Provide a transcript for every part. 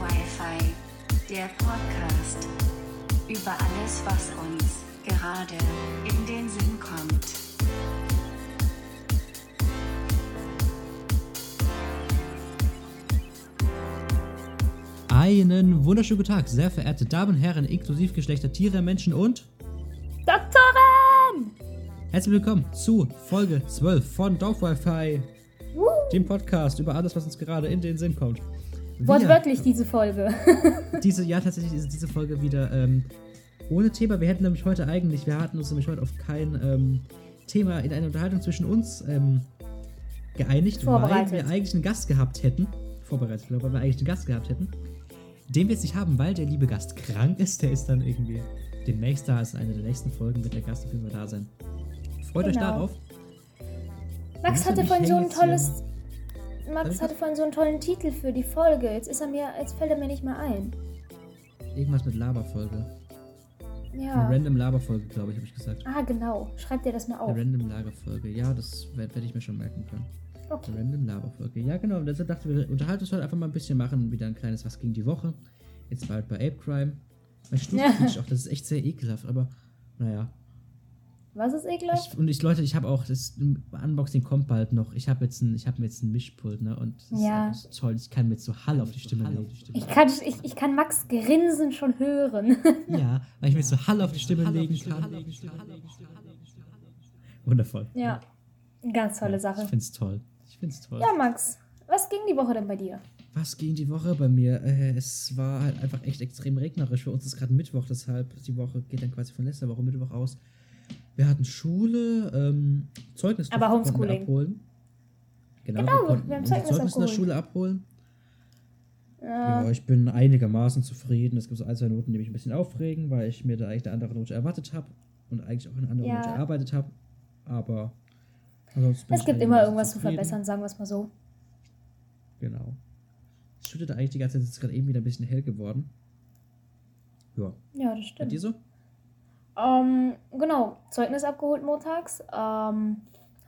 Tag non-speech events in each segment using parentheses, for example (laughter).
Wi-Fi, der Podcast über alles, was uns gerade in den Sinn kommt. Einen wunderschönen guten Tag, sehr verehrte Damen und Herren, inklusive Geschlechter, Tiere, Menschen und Doktorin! herzlich willkommen zu Folge 12 von Dorf Wi-Fi, dem Podcast über alles, was uns gerade in den Sinn kommt. Wir- Wortwörtlich diese Folge. (laughs) Diese, ja, tatsächlich ist diese Folge wieder ähm, ohne Thema. Wir hätten nämlich heute eigentlich, wir hatten uns nämlich heute auf kein ähm, Thema in einer Unterhaltung zwischen uns ähm, geeinigt, weil wir eigentlich einen Gast gehabt hätten. Vorbereitet, glaube ich, weil wir eigentlich einen Gast gehabt hätten. Den wir jetzt nicht haben, weil der liebe Gast krank ist. Der ist dann irgendwie demnächst da. Ist eine der nächsten Folgen, wird der Gast auf jeden Fall da sein. Freut euch Genau. darauf. Max hatte vorhin so ein tolles. Max hatte vorhin so einen tollen Titel für die Folge. Jetzt ist er mir, jetzt fällt er mir nicht mehr ein. Irgendwas mit Laberfolge. Ja. Eine random Laberfolge, glaube ich, habe ich gesagt. Ah, genau. Schreib dir das mal auf. Eine random Lagerfolge. Ja, das werde werd ich mir schon merken können. Okay. Eine random Laberfolge. Ja, genau. Und deshalb dachte ich, wir unterhalten uns heute einfach mal ein bisschen, machen wieder ein kleines Was gegen die Woche. Jetzt bald bei Ape Crime. Mein Stuhl Ja. (laughs) auch, das ist echt sehr ekelhaft, aber naja. Was ist ekelhaft? Ich, und ich, Leute, ich habe auch, das Unboxing kommt bald noch. Ich habe jetzt ein, ich habe mir jetzt ein Mischpult, ne? Und das Ja. ist toll. Ich kann mit so Hall auf die Stimme legen. Ich kann, ich, ich kann Max Grinsen schon hören. (laughs) Ja, weil ich mir so Hall auf die Stimme legen kann. Wundervoll. ja. Ganz tolle Ich Sache. find's toll. Ich find's toll. Ja, Max. Was ging die Woche denn bei dir? Was ging die Woche bei mir? Äh, es war halt einfach echt extrem regnerisch. Für uns ist gerade Mittwoch, deshalb die Woche geht dann quasi von letzter Woche Mittwoch aus. Wir hatten Schule, ähm, Zeugnis Aber Homeschooling. abholen. Genau, Genau, wir konnten wir haben Zeugnis Zeugnis in der. Schule abholen. Ja. Ja, ich bin einigermaßen zufrieden. Es gibt so ein, zwei Noten, die mich ein bisschen aufregen, weil ich mir da eigentlich eine andere Note erwartet habe und eigentlich auch eine andere Ja. Note erarbeitet habe. Aber Es ich gibt immer irgendwas zu verbessern, sagen wir es mal so. Genau. Es schüttet eigentlich die ganze Zeit, es ist gerade eben wieder ein bisschen hell geworden. Ja. Ja, das stimmt. dir so? Ähm, genau, Zeugnis abgeholt montags, ähm,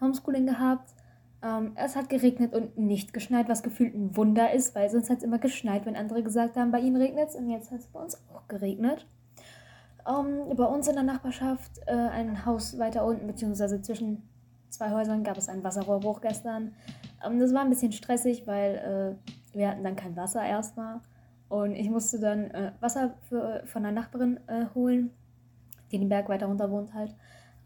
Homeschooling gehabt. Ähm, es hat geregnet und nicht geschneit, was gefühlt ein Wunder ist, weil sonst hat es immer geschneit, wenn andere gesagt haben, bei ihnen regnet es und jetzt hat es bei uns auch geregnet. Ähm, bei uns in der Nachbarschaft, äh, ein Haus weiter unten, beziehungsweise zwischen zwei Häusern, gab es einen Wasserrohrbruch gestern. Ähm, das war ein bisschen stressig, weil äh, wir hatten dann kein Wasser erstmal. Und ich musste dann äh, Wasser für, von einer Nachbarin äh, holen die den Berg weiter runter wohnt halt.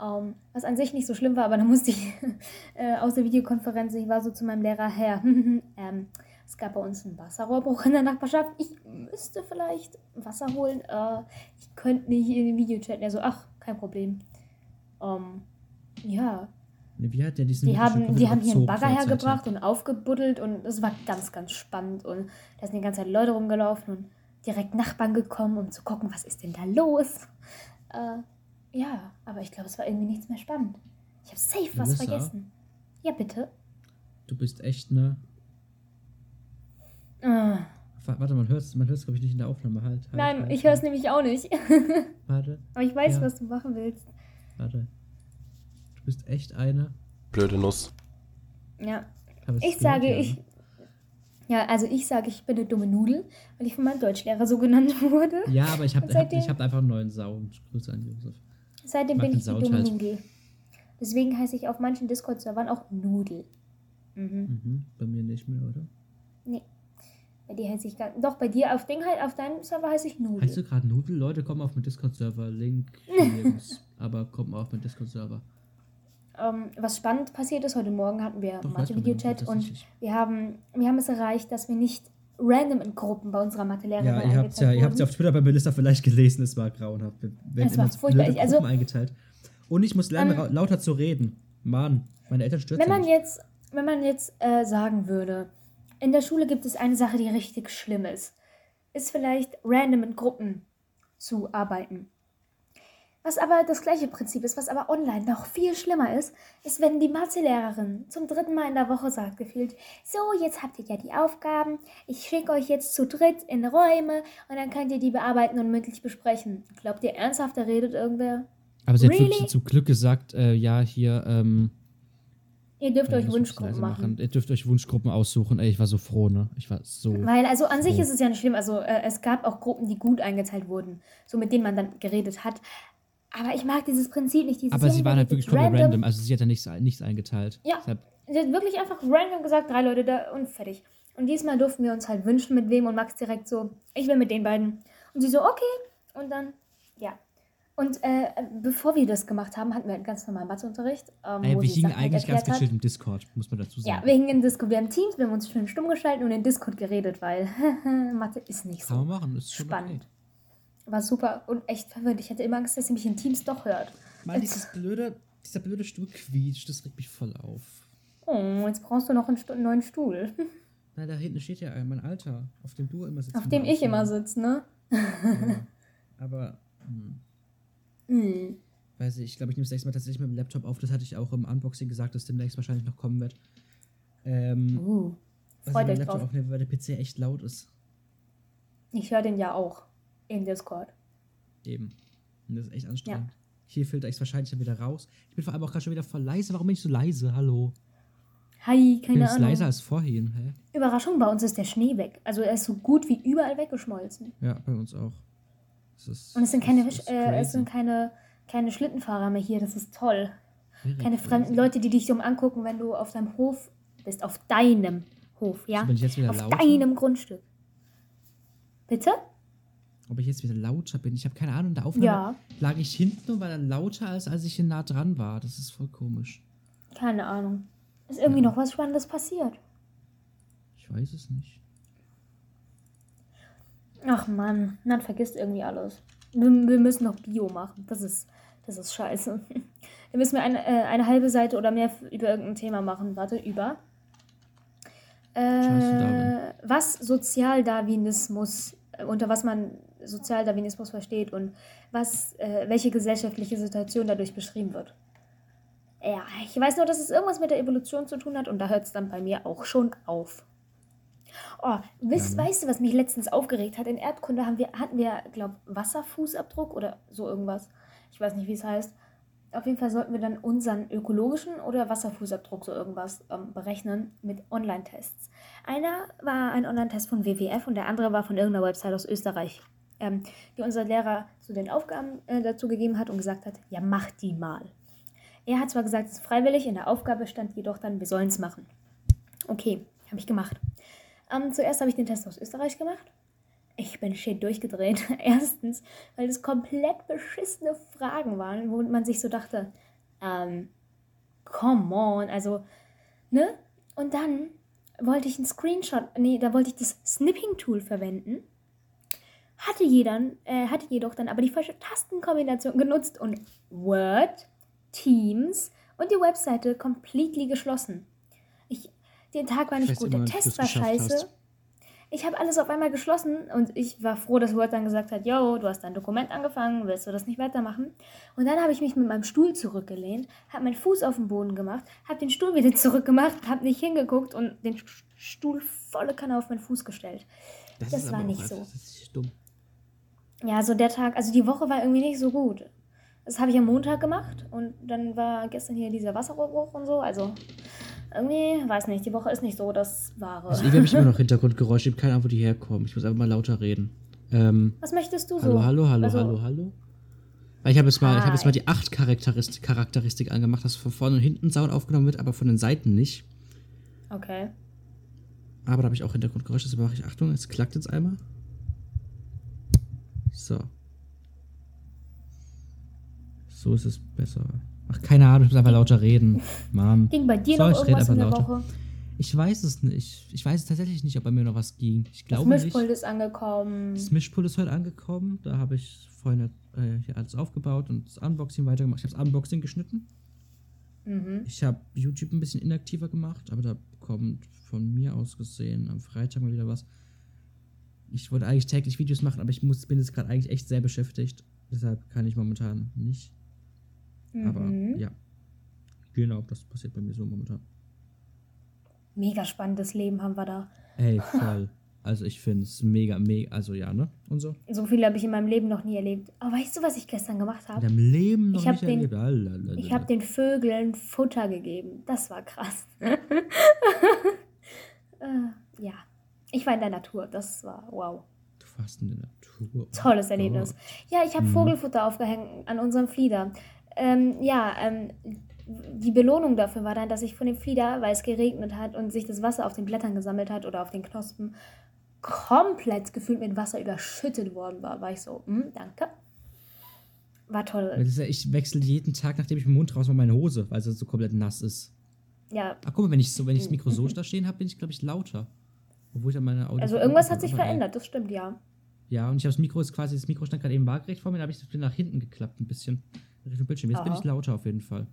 Ähm, was an sich nicht so schlimm war, aber da musste ich (laughs) äh, aus der Videokonferenz, ich war so zu meinem Lehrer her, (laughs) ähm, es gab bei uns einen Wasserrohrbruch in der Nachbarschaft. Ich müsste vielleicht Wasser holen. Äh, ich könnte nicht in den Videochat. Er so, ach, kein Problem. Ähm, ja, Wie hat der diesen die haben, die haben hier einen Bagger hergebracht und aufgebuddelt und es war ganz, ganz spannend. Und da sind die ganze Zeit Leute rumgelaufen und direkt Nachbarn gekommen, um zu gucken, was ist denn da los. Äh, ja, aber ich glaube, es war irgendwie nichts mehr spannend. Ich habe safe was Melissa? vergessen. Ja, bitte. Du bist echt ne. Wa- Warte, man hört es, man hört's, glaube ich, nicht in der Aufnahme. Halt, halt nein, halt, ich höre es halt. nämlich auch nicht. (laughs) Warte, aber ich weiß, Ja. was du machen willst. warte. Du bist echt eine. Blöde Nuss. Ja, ich sage, ja, ich. Ja, also ich sage, ich bin eine dumme Nudel, weil ich von meinem Deutschlehrer so genannt (laughs) wurde. Ja, aber ich habe hab, ich hab einfach einen neuen Sound. Grüße an Josef. Seitdem bin ich die dumme halt. Nudel. Deswegen heiße ich auf manchen Discord-Servern auch Nudel. Mhm. Mhm, bei mir nicht mehr, oder? Nee. Bei dir heiße ich gar Doch, bei dir auf, Ding, halt, auf deinem Server heiße ich Nudel. Heißt du gerade Nudel? Leute, kommen auf meinen Discord-Server. Link (laughs) aber kommt mal auf meinen Discord-Server. Ähm, was spannend passiert ist, heute Morgen hatten wir Mathe-Videochat und wir haben, wir haben es erreicht, dass wir nicht random in Gruppen bei unserer Mathelehrerin Ja, ihr habt ja, ihr habt ja auf Twitter bei Melissa vielleicht (laughs) gelesen, es war grauenhaft. Werden Es war furchtbar. blöde Also- Gruppen eingeteilt. Und ich muss lernen, Ähm, lauter zu reden. Mann, meine Eltern stürzen Wenn man mich. jetzt, wenn man jetzt äh, sagen würde, in der Schule gibt es eine Sache, die richtig schlimm ist, ist vielleicht random in Gruppen zu arbeiten. Was aber das gleiche Prinzip ist, was aber online noch viel schlimmer ist, ist, wenn die Mathelehrerin zum dritten Mal in der Woche sagt, gefühlt, so, jetzt habt ihr ja die Aufgaben, ich schicke euch jetzt zu dritt in Räume und dann könnt ihr die bearbeiten und mündlich besprechen. Glaubt ihr ernsthaft, da redet irgendwer? Aber sie hat Really? wirklich zum Glück gesagt, äh, ja, hier, ähm, Ihr dürft äh, euch Wunschgruppen machen. Ihr dürft euch Wunschgruppen aussuchen. Ey, ich war so froh, ne? Ich war so. Weil, also an sich Oh. ist es ja nicht schlimm. Also äh, es gab auch Gruppen, die gut eingeteilt wurden, so mit denen man dann geredet hat. Aber ich mag dieses Prinzip nicht. Dieses Aber sie waren halt wirklich komplett random. Also sie hat ja nichts, nichts eingeteilt. Ja. Deshalb, Sie hat wirklich einfach random gesagt, drei Leute da und fertig. Und diesmal durften wir uns halt wünschen, mit wem und Max direkt so, ich will mit den beiden. Und sie so, okay. Und dann, ja. Und äh, bevor wir das gemacht haben, hatten wir einen ganz normalen Matheunterricht. Ähm, ey, wir hingen Sachen halt eigentlich ganz gechillt im Discord, muss man dazu sagen. Ja, wir hingen in Discord. Wir haben Teams, wir haben uns schön stumm geschalten und in Discord geredet, weil (laughs) Mathe ist nicht Kann so man machen, ist spannend. War super und echt verwirrend. Ich hatte immer Angst, dass sie mich in Teams doch hört. Mann, dieses blöde, dieser blöde Stuhl quietscht, das regt mich voll auf. Oh, jetzt brauchst du noch einen, Stu einen neuen Stuhl, (laughs) Na, da hinten steht ja mein Alter, auf dem du immer sitzt. auf dem ich immer sitze, ne? Ja. Aber, hm, Hm. weiß ich, ich glaube, ich nehme das nächste Mal tatsächlich mit dem Laptop auf. Das hatte ich auch im Unboxing gesagt, dass demnächst wahrscheinlich noch kommen wird. Ähm, Uh, was ich freut mit euch dem Laptop drauf. aufnehme, weil der PC echt laut ist. Ich höre den ja auch in Discord. Eben. Und das ist echt anstrengend. Hier filter ich es wahrscheinlich dann wieder raus. Ich bin vor allem auch gerade schon wieder voll leise. Warum bin ich so leise? Hallo. Hi, bin keine Ahnung. leiser als vorhin. Hä? Überraschung, bei uns ist der Schnee weg. Also er ist so gut wie überall weggeschmolzen. Ja, bei uns auch. Ist, Und es sind keine, äh, es sind keine, keine Schlittenfahrer mehr hier. Das ist toll. Very Keine crazy. fremden Leute, die dich dumm angucken, wenn du auf deinem Hof bist. Auf deinem Hof, ja? So, bin ich jetzt wieder Auf lauter? deinem Grundstück. Bitte? Ob ich jetzt wieder lauter bin? Ich habe keine Ahnung. In der Aufnahme Ja, lag ich hinten und war dann lauter, als als ich hier nah dran war. Das ist voll komisch. keine Ahnung. Ist irgendwie Ja. noch was Spannendes passiert. Ich weiß es nicht. Ach Mann, Nan vergisst irgendwie alles. Wir, wir müssen noch Bio machen. Das ist, das ist scheiße. (laughs) Wir müssen eine, äh, eine halbe Seite oder mehr über irgendein Thema machen. Warte, über. Äh, was Sozialdarwinismus, äh, unter was man Sozialdarwinismus versteht und was, äh, welche gesellschaftliche Situation dadurch beschrieben wird. Ja, ich weiß nur, dass es irgendwas mit der Evolution zu tun hat und da hört es dann bei mir auch schon auf. Oh, wisst, Ja, ne? weißt du, was mich letztens aufgeregt hat? In Erdkunde haben wir, hatten wir, glaube Wasserfußabdruck oder so irgendwas. Ich weiß nicht, wie es heißt. Auf jeden Fall sollten wir dann unseren ökologischen oder Wasserfußabdruck so irgendwas ähm, berechnen mit Online-Tests. Einer war ein Online-Test von WWF und der andere war von irgendeiner Website aus Österreich, ähm, die unser Lehrer zu den Aufgaben äh, dazu gegeben hat und gesagt hat, ja, mach die mal. Er hat zwar gesagt, es ist freiwillig, in der Aufgabe stand jedoch dann, wir sollen es machen. Okay, habe ich gemacht. Ähm, zuerst habe ich den Test aus Österreich gemacht. Ich bin shit durchgedreht. (laughs) Erstens, weil es komplett beschissene Fragen waren, wo man sich so dachte, ähm, come on, also, ne? Und dann wollte ich einen Screenshot, nee, da wollte ich das Snipping-Tool verwenden. Hatte, jeder, äh, hatte jedoch dann aber die falsche Tastenkombination genutzt und Word, Teams und die Webseite completely geschlossen. Ich, den Tag war nicht gut, der Test war scheiße. hast. Ich habe alles auf einmal geschlossen und ich war froh, dass Word dann gesagt hat, yo, du hast dein Dokument angefangen, willst du das nicht weitermachen? Und dann habe ich mich mit meinem Stuhl zurückgelehnt, habe meinen Fuß auf den Boden gemacht, habe den Stuhl wieder (laughs) zurückgemacht, habe nicht hingeguckt und den Stuhl volle Kanne auf meinen Fuß gestellt. Das ist war nicht so. Das ist dumm. Ja, so der Tag, also die Woche war irgendwie nicht so gut. Das habe ich am Montag gemacht und dann war gestern hier dieser Wasserrohrbruch und so. Also irgendwie, weiß nicht, die Woche ist nicht so das Wahre. Also, ich habe immer noch (laughs) Hintergrundgeräusche. Ich habe keine Ahnung, wo die herkommen. Ich muss einfach mal lauter reden. Ähm, Was möchtest du so? hallo, hallo, hallo, Also- hallo, hallo. Weil ich habe jetzt mal, ich habe jetzt mal die acht Charakteristik, Charakteristik angemacht, dass von vorne und hinten Sound aufgenommen wird, aber von den Seiten nicht. Okay. Aber da habe ich auch Hintergrundgeräusche. Das mache ich. Achtung, es klackt jetzt einmal. So. So ist es besser. Ach, keine Ahnung, ich muss einfach lauter reden. Mann. Ging bei dir So, noch ich irgendwas in der lauter. Woche? Ich weiß es nicht. Ich weiß tatsächlich nicht, ob bei mir noch was ging. Ich Das glaube nicht. Mischpult ist angekommen. Das Mischpult ist heute angekommen. Da habe ich vorhin äh, hier alles aufgebaut und das Unboxing weitergemacht. Ich habe das Unboxing geschnitten. Mhm. Ich habe YouTube ein bisschen inaktiver gemacht, aber da kommt von mir aus gesehen am Freitag mal wieder was. Ich wollte eigentlich täglich Videos machen, aber ich muss, bin jetzt gerade eigentlich echt sehr beschäftigt. Deshalb kann ich momentan nicht. Aber Mhm. ja. Genau, das passiert bei mir so momentan. Mega spannendes Leben haben wir da. Ey, (laughs) voll. Also ich finde es mega, mega, also ja, ne? Und so. So viel habe ich in meinem Leben noch nie erlebt. Aber weißt du, was ich gestern gemacht In habe? deinem Leben noch Ich nicht den- erlebt. Lalalala. Ich habe den Vögeln Futter gegeben. Das war krass. (laughs) äh, ja. Ich war in der Natur. Das war wow. Du warst in der Natur. Oh Tolles Erlebnis. Ja, ich habe Mhm. Vogelfutter aufgehängt an unserem Flieder. Ähm, ja, ähm, die Belohnung dafür war dann, dass ich von dem Flieder, weil es geregnet hat und sich das Wasser auf den Blättern gesammelt hat oder auf den Knospen, komplett gefühlt mit Wasser überschüttet worden war. War ich so, hm, danke. War toll. Ich wechsle jeden Tag, nachdem ich den Mund raus meine Hose, weil sie so komplett nass ist. Ja, Ach guck mal, wenn ich so, wenn ich das Mikro so da stehen habe, bin ich, glaube ich, lauter. Obwohl ich dann meine Audio also irgendwas hat sich verändert, das stimmt, ja. Ja, und ich habe das Mikro ist quasi, das Mikro stand gerade eben waagerecht vor mir, da habe ich das nach hinten geklappt, ein bisschen. Richtung Bildschirm. Jetzt bin Aha. ich lauter auf jeden Fall.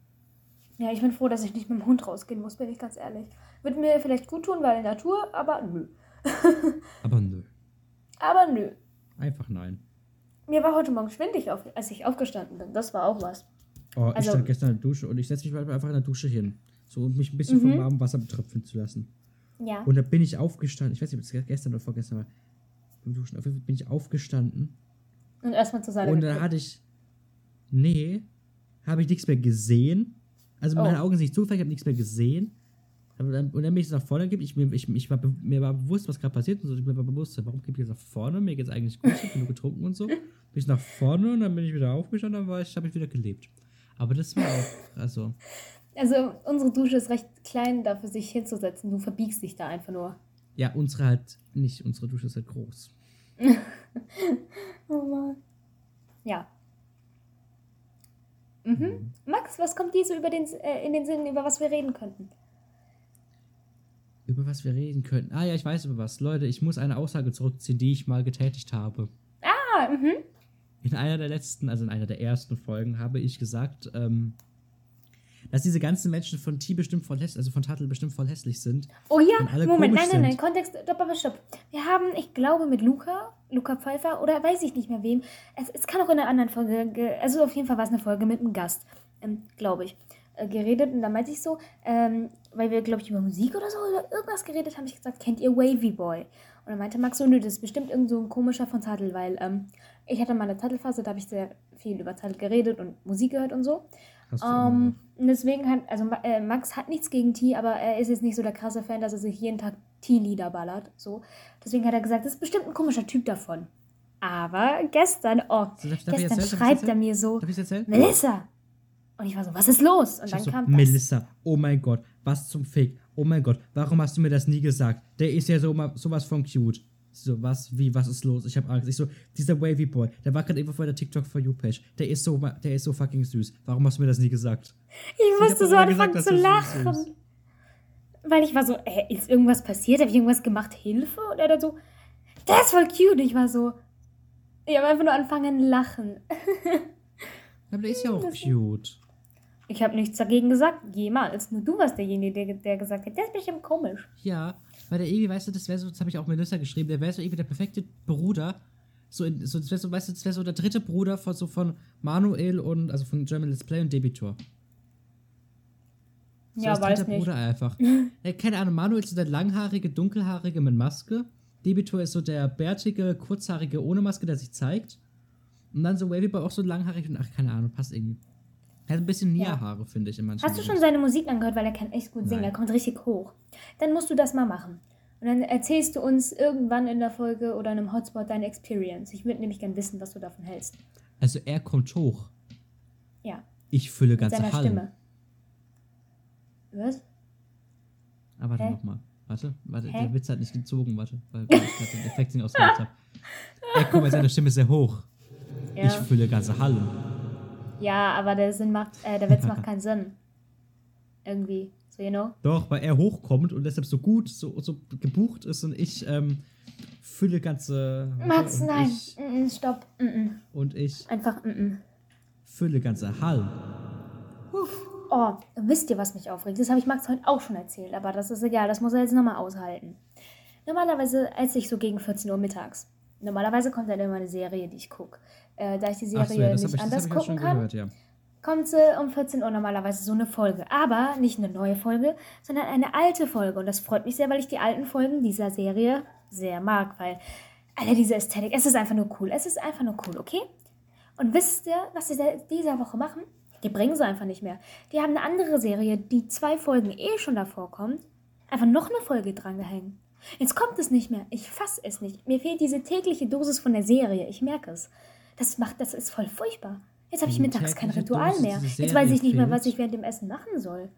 Ja, ich bin froh, dass ich nicht mit dem Hund rausgehen muss, bin ich ganz ehrlich. Wird mir vielleicht gut tun, weil Natur, aber nö. (laughs) Aber nö. Aber nö. Einfach nein. Mir war heute Morgen schwindig, auf, als ich aufgestanden bin. Das war auch was. Oh, ich Also- stand gestern in der Dusche und ich setze mich einfach in der Dusche hin. So, um mich ein bisschen vom Mhm. warmen Wasser betröpfeln zu lassen. Ja. Und da bin ich aufgestanden. Ich weiß nicht, ob es gestern oder vorgestern war. Beim Duschen. Auf jeden Fall bin ich aufgestanden. Und erstmal zur Seite Und dann geguckt. hatte ich. Nee, habe ich nichts mehr gesehen. Also Oh. meine Augen sind nicht zugefallen, ich habe nichts mehr gesehen. Dann, und dann bin ich so nach vorne gegeben. Ich, ich, ich war, mir war bewusst, was gerade passiert. Und so, ich mir war bewusst, warum gebe ich jetzt nach vorne? Mir geht's eigentlich gut, ich habe genug getrunken und so. Bin ich nach vorne und dann bin ich wieder aufgestanden, dann war ich, habe ich wieder gelebt. Aber das war auch, also, Also, unsere Dusche ist recht klein, dafür sich hinzusetzen. Du verbiegst dich da einfach nur. ja, unsere halt nicht. Unsere Dusche ist halt groß. (laughs) Oh Mann. Ja. Mhm. Max, was kommt dir so über den, äh, in den Sinn, über was wir reden könnten? Über was wir reden könnten. Ah ja, ich weiß über was. Leute, ich muss eine Aussage zurückziehen, die ich mal getätigt habe. Ah, mhm. In einer der letzten, also in einer der ersten Folgen, habe ich gesagt, ähm, dass diese ganzen Menschen von T bestimmt voll hässlich, also von Tattel bestimmt voll hässlich sind. Oh ja, Moment, nein, nein, nein. Kontext, stopp, stopp. Wir haben, ich glaube, mit Luca, Luca Pfeiffer oder weiß ich nicht mehr wem, es, es kann auch in einer anderen Folge, ge- also auf jeden Fall war es eine Folge mit einem Gast, ähm, glaube ich, äh, geredet und da meinte ich so, ähm, weil wir, glaube ich, über Musik oder so oder irgendwas geredet haben, ich gesagt, kennt ihr Wavy Boy? Und dann meinte Max so, nö, das ist bestimmt irgend so ein komischer von Tattel, weil ähm, ich hatte mal eine Tattelphase, da habe ich sehr viel über Tattel geredet und Musik gehört und so. Hast du Ähm, deswegen hat, also äh, Max hat nichts gegen T, aber er ist jetzt nicht so der krasse Fan, dass er sich jeden Tag T-Lieder ballert. So. Deswegen hat er gesagt, das ist bestimmt ein komischer Typ davon. Aber gestern, oh, So, darf- darf gestern schreibt er mir so? Melissa! Und ich war so, was ist los? Und Ich dann so, kam das. Melissa, oh mein Gott, was zum Fick. Oh mein Gott, warum hast du mir das nie gesagt? Der ist ja so sowas von cute. So, was, wie, was ist los? Ich hab Angst. Ich so, dieser Wavy Boy, der war gerade irgendwo vor der TikTok for You Page. Der ist so, der ist so fucking süß. Warum hast du mir das nie gesagt? Ich hab musste so anfangen gesagt, zu lachen. Weil ich war so, äh, ist irgendwas passiert? Habe ich irgendwas gemacht? Hilfe? Und er dann so, der ist voll cute. Und ich war so, ich habe einfach nur angefangen lachen. (laughs) Aber der ist ja auch cute. Ich habe nichts dagegen gesagt, jemals. Nur du warst derjenige, der, der gesagt hat, der ist bestimmt komisch. Ja, weil der irgendwie, weißt du, das wäre so, das habe ich auch Melissa geschrieben, der wäre so irgendwie der perfekte Bruder. So, in, so das wäre so, weißt du, das wäre so der dritte Bruder von, so von Manuel und, also von German Let's Play und Debitor. So ja, weiß nicht. Bruder einfach. (laughs) ja, keine Ahnung, Manuel ist so der langhaarige, dunkelhaarige mit Maske. Debitor ist so der bärtige, kurzhaarige ohne Maske, der sich zeigt. Und dann so Wavy Boy auch so langhaarig und ach, keine Ahnung, passt irgendwie. Er hat ein bisschen Ja. Nia-Haare, finde ich, in manchen Hast du schon seine Musik angehört, weil er kann echt gut singen, Nein. er kommt richtig hoch. Dann musst du das mal machen. Und dann erzählst du uns irgendwann in der Folge oder in einem Hotspot deine Experience. Ich würde nämlich gern wissen, was du davon hältst. Also er kommt hoch. Ja, Ich fülle mit ganze seiner Hallen. Stimme. Was? Ah, warte nochmal. Warte, warte, Hä? der Witz hat nicht gezogen, warte, weil ich gerade den Effekt nicht ausgemacht habe. (laughs) Ey, guck mal, seine Stimme sehr hoch. Ja, Ich fülle ganze Hallen. Ja aber der, Sinn macht, äh, der Witz macht keinen (laughs) Sinn. Irgendwie. So, you know? Doch, weil er hochkommt und deshalb so gut, so, so gebucht ist und ich ähm, fülle ganze Max, nein. Ich, Mm stopp. Mm und ich Einfach mm fülle ganze Hallen. Oh, wisst ihr, was mich aufregt? Das habe ich Max heute auch schon erzählt, aber das ist egal, das muss er jetzt nochmal aushalten. Normalerweise esse ich so gegen 14 Uhr mittags. normalerweise kommt dann immer eine Serie, die ich gucke. Äh, da ich die Serie so, ja, nicht ich, anders gucken kann, gehört, ja. kommt sie um 14 Uhr normalerweise so eine Folge. Aber nicht eine neue Folge, sondern eine alte Folge. Und das freut mich sehr, weil ich die alten Folgen dieser Serie sehr mag, weil, Alter, diese Ästhetik, es ist einfach nur cool. Es ist einfach nur cool, okay? Und wisst ihr, was sie dieser Woche machen? Die bringen sie einfach nicht mehr. Die haben eine andere Serie, die zwei Folgen eh schon davor kommt, einfach noch eine Folge dran gehängt. Jetzt kommt es nicht mehr. Ich fass es nicht. Mir fehlt diese tägliche Dosis von der Serie. Ich merke es. Das macht, das ist voll furchtbar. Jetzt habe ich Die mittags kein Ritual mehr. Jetzt weiß ich nicht mehr, was ich während dem Essen machen soll.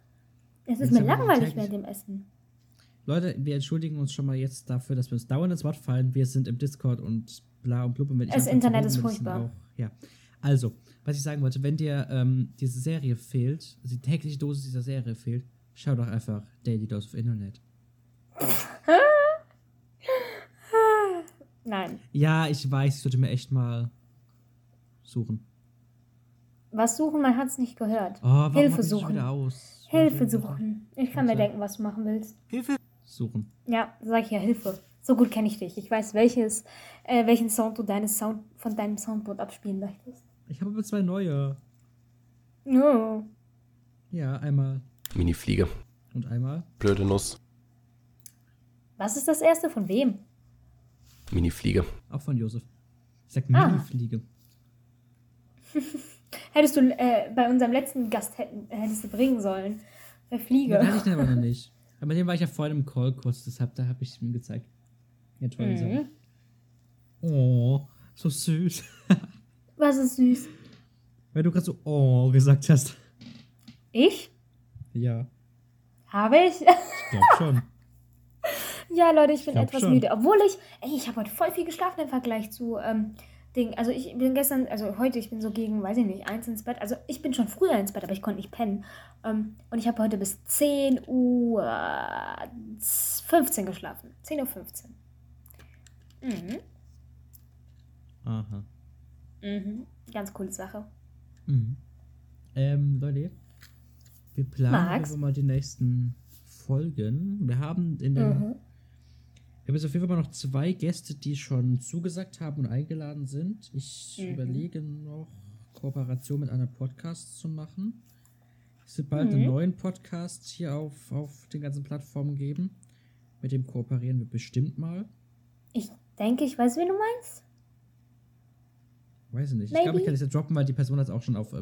Es ist mir langweilig während dem Essen. Leute, wir entschuldigen uns schon mal jetzt dafür, dass wir uns dauernd ins Wort fallen. Wir sind im Discord und bla und blub. Und wenn Das Internet ist furchtbar. Auch, ja. Also, was ich sagen wollte, wenn dir ähm, diese Serie fehlt, also die tägliche Dosis dieser Serie fehlt, schau doch einfach Daily Dose of Internet. (laughs) Nein. Ja, ich weiß, ich sollte mir echt mal suchen. Was suchen? Man hat es nicht gehört. Oh, warum Hilfe suchen. wieder aus? Hilfe suchen. Ich kann mir denken, was du machen willst. Hilfe suchen. Ja, sag ich ja Hilfe. So gut kenne ich dich. Ich weiß, welches, äh, welchen Sound du deines Sound, von deinem Soundboard abspielen möchtest. Ich habe aber zwei neue. No. Ja, einmal Minifliege. und einmal. Blöde Nuss. Was ist das erste? Von wem? Minifliege. Auch von Josef. Ich sag Ah. (laughs) Hättest du äh, bei unserem letzten Gast hätten, hättest du bringen sollen. Der Fliege. Den hatte ich den (laughs) aber noch nicht. Aber mit dem war ich ja vorhin im Call kurz, deshalb da habe ich ihm gezeigt. Ja, toll. Mhm. Oh, so süß. (laughs) Was ist süß? Weil du gerade so oh gesagt hast. Ich? Ja, Habe ich? ich glaube schon. ja, Leute, ich bin Glaub etwas schon. müde. Obwohl ich, ey, ich habe heute voll viel geschlafen im Vergleich zu ähm, Ding. Also ich bin gestern, also heute, ich bin so gegen, weiß ich nicht, eins ins Bett. Also ich bin schon früher ins Bett, aber ich konnte nicht pennen. Ähm, und ich habe heute bis 10 Uhr 15 geschlafen. 10 Uhr 15. Mhm. Aha. Mhm. Ganz coole Sache. Mhm. Ähm, Leute, wir planen Max? einfach mal die nächsten Folgen. Wir haben in den. Mhm. Wir haben jetzt auf jeden Fall mal noch zwei Gäste, die schon zugesagt haben und eingeladen sind. Ich Mhm. überlege noch, Kooperation mit einem Podcast zu machen. Es wird bald Mhm. einen neuen Podcast hier auf, auf den ganzen Plattformen geben. Mit dem kooperieren wir bestimmt mal. Ich denke, ich weiß, wen du meinst. Weiß ich nicht. Ich Maybe. glaube, ich kann das ja droppen, weil die Person hat es auch schon auf,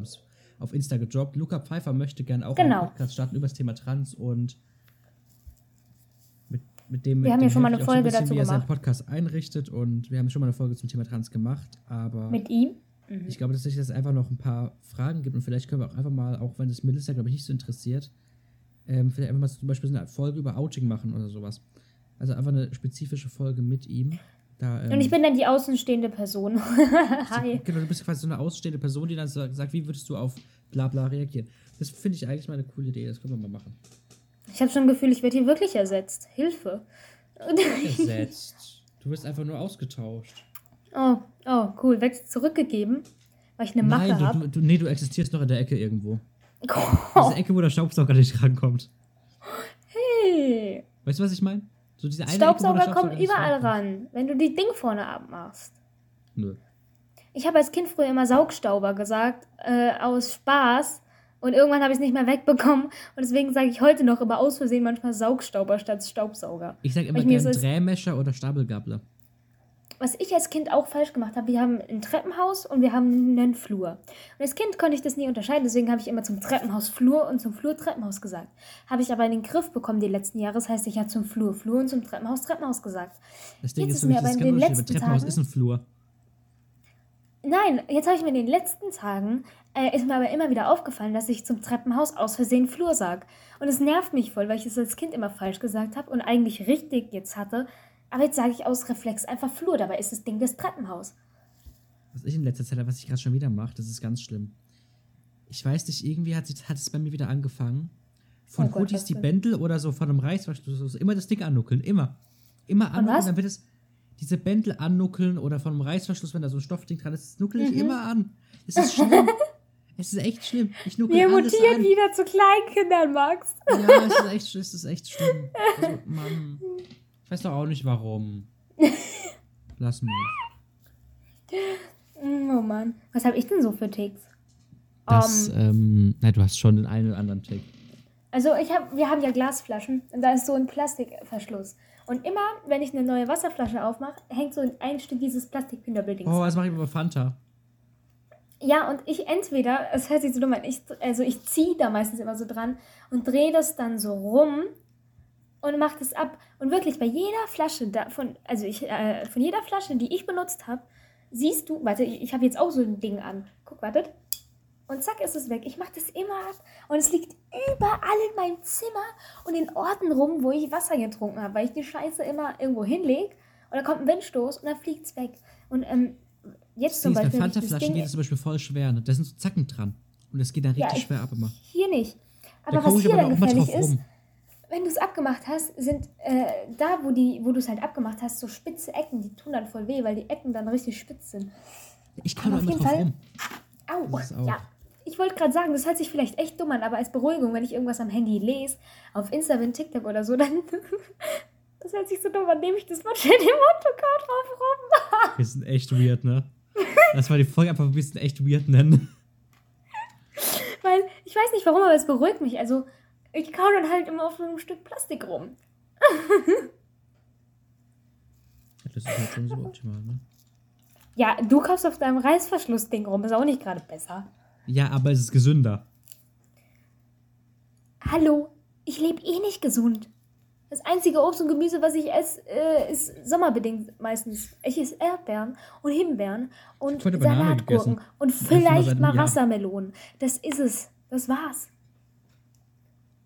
auf Insta gedroppt. Luca Pfeiffer möchte gerne auch Genau. einen Podcast starten über das Thema Trans und mit dem. Wir mit haben dem ja schon mal eine auch so Folge bisschen, dazu wie er seinen gemacht. Podcast einrichtet und wir haben schon mal eine Folge zum Thema Trans gemacht, aber Mit ihm? Mhm. ich glaube, dass sich das einfach noch ein paar Fragen gibt und vielleicht können wir auch einfach mal, auch wenn es Melissa, glaube ich, nicht so interessiert, ähm, vielleicht einfach mal zum Beispiel so eine Folge über Outing machen oder sowas. Also einfach eine spezifische Folge mit ihm. Da, ähm, Und ich bin dann die außenstehende Person. (laughs) Hi. Genau, du bist quasi so eine ausstehende Person, die dann sa- sagt, wie würdest du auf bla bla reagieren. Das finde ich eigentlich mal eine coole Idee, das können wir mal machen. Ich habe schon ein Gefühl, ich werde hier wirklich ersetzt. Hilfe. Ersetzt. Du wirst einfach nur ausgetauscht. oh, oh, cool. Werd's zurückgegeben, weil ich eine Macke habe. nee, du existierst noch in der Ecke irgendwo. Diese Ecke, wo der Staubsauger nicht rankommt. Hey. Weißt du, was ich meine? So diese eine Staubsauger Ecke, kommen nicht überall rankommt. ran, wenn du die Ding vorne abmachst. Nö. Ich habe als Kind früher immer Saugstauber gesagt, äh, aus Spaß. Und irgendwann habe ich es nicht mehr wegbekommen. Und deswegen sage ich heute noch immer aus Versehen manchmal Saugstauber statt Staubsauger. Ich sag immer Weil mir gern ist es- Drehmescher oder Stapelgabler. was ich als Kind auch falsch gemacht habe, wir haben ein Treppenhaus und wir haben einen Flur. Und als Kind konnte ich das nie unterscheiden, deswegen habe ich immer zum Treppenhaus Flur und zum Flur Treppenhaus gesagt. Habe ich aber in den Griff bekommen die letzten Jahre, das heißt, ich habe zum Flur Flur und zum Treppenhaus Treppenhaus gesagt. Das Ding Jetzt ist ist mir aber in den letzten Treppenhaus Tagen- ist ein Flur. Nein, jetzt habe ich mir in den letzten Tagen, äh, ist mir aber immer wieder aufgefallen, dass ich zum Treppenhaus aus Versehen Flur sag. Und es nervt mich voll, weil ich es als Kind immer falsch gesagt habe und eigentlich richtig jetzt hatte. Aber jetzt sage ich aus Reflex einfach Flur, dabei ist das Ding das Treppenhaus. Was ich in letzter Zeit, was ich gerade schon wieder mache, das ist ganz schlimm. Ich weiß nicht, irgendwie hat, sich, hat es bei mir wieder angefangen. Von Oh Gott, Hoodies die? Bändel oder so von einem Reißverschluss. So, immer das Ding annuckeln, immer. Immer annuckeln, was? dann wird es diese Bändel annuckeln oder von einem Reißverschluss, wenn da so ein Stoffding dran ist, das nuckel ich Mhm. immer an. Es ist schlimm. (laughs) es ist echt schlimm. Ich nuckel Wir alles mutieren an. wieder zu Kleinkindern, Max. Ja, es ist echt, es ist echt schlimm. Also, Mann. Ich weiß doch auch nicht warum. Lass mich. (laughs) Oh Mann. Was habe ich denn so für Ticks? Das, Ähm, ähm, nein, du hast schon den einen oder anderen Tick. Also ich hab, wir haben ja Glasflaschen und da ist so ein Plastikverschluss. Und immer, wenn ich eine neue Wasserflasche aufmache, hängt so ein Stück dieses Plastikpinderbildings. Oh, was mache ich mit Fanta? Ja, und ich entweder, es hört sich so dumm an, ich, also ich ziehe da meistens immer so dran und drehe das dann so rum und mache das ab. Und wirklich bei jeder Flasche davon, also ich, äh, von jeder Flasche, die ich benutzt habe, siehst du, warte, ich, ich habe jetzt auch so ein Ding an. Guck, wartet. Und zack ist es weg. Ich mache das immer ab. Und es liegt überall in meinem Zimmer und in Orten rum, wo ich Wasser getrunken habe, weil ich die Scheiße immer irgendwo hinlege. Und da kommt ein Windstoß und dann fliegt es weg. Und ähm, jetzt zum bei Beispiel. das Fanta-Flaschen geht es zum Beispiel voll schwer. Ne? Da sind so Zacken dran. Und das geht dann Ja, richtig ich- schwer ab immer. Hier nicht. Da Aber guck was hier aber dann gefährlich ist, rum. wenn du es abgemacht hast, sind äh, da, wo die, wo du es halt abgemacht hast, so spitze Ecken, die tun dann voll weh, weil die Ecken dann richtig spitz sind. Ich kann aber immer auf drauf jeden rum. Au, ja. Ich wollte gerade sagen, das hört sich vielleicht echt dumm an, aber als Beruhigung, wenn ich irgendwas am Handy lese, auf Insta, wenn TikTok oder so, dann. (laughs) das hört sich so dumm an, nehme ich das mal schnell im Motocard drauf rum. (laughs) Wir sind echt weird, ne? Lass mal die Folge einfach ein bisschen echt weird nennen. Weil ich weiß nicht warum, aber es beruhigt mich. Also, ich kau dann halt immer auf einem Stück Plastik rum. Das ist halt schon so optimal, ne? Ja, du kaufst auf deinem Reißverschlussding rum, ist auch nicht gerade besser. Ja, aber es ist gesünder. Hallo, ich lebe eh nicht gesund. Das einzige Obst und Gemüse, was ich esse, äh, ist sommerbedingt meistens. Ich esse Erdbeeren und Himbeeren und Salatgurken und vielleicht mal. Wassermelonen. Das ist es. Das war's.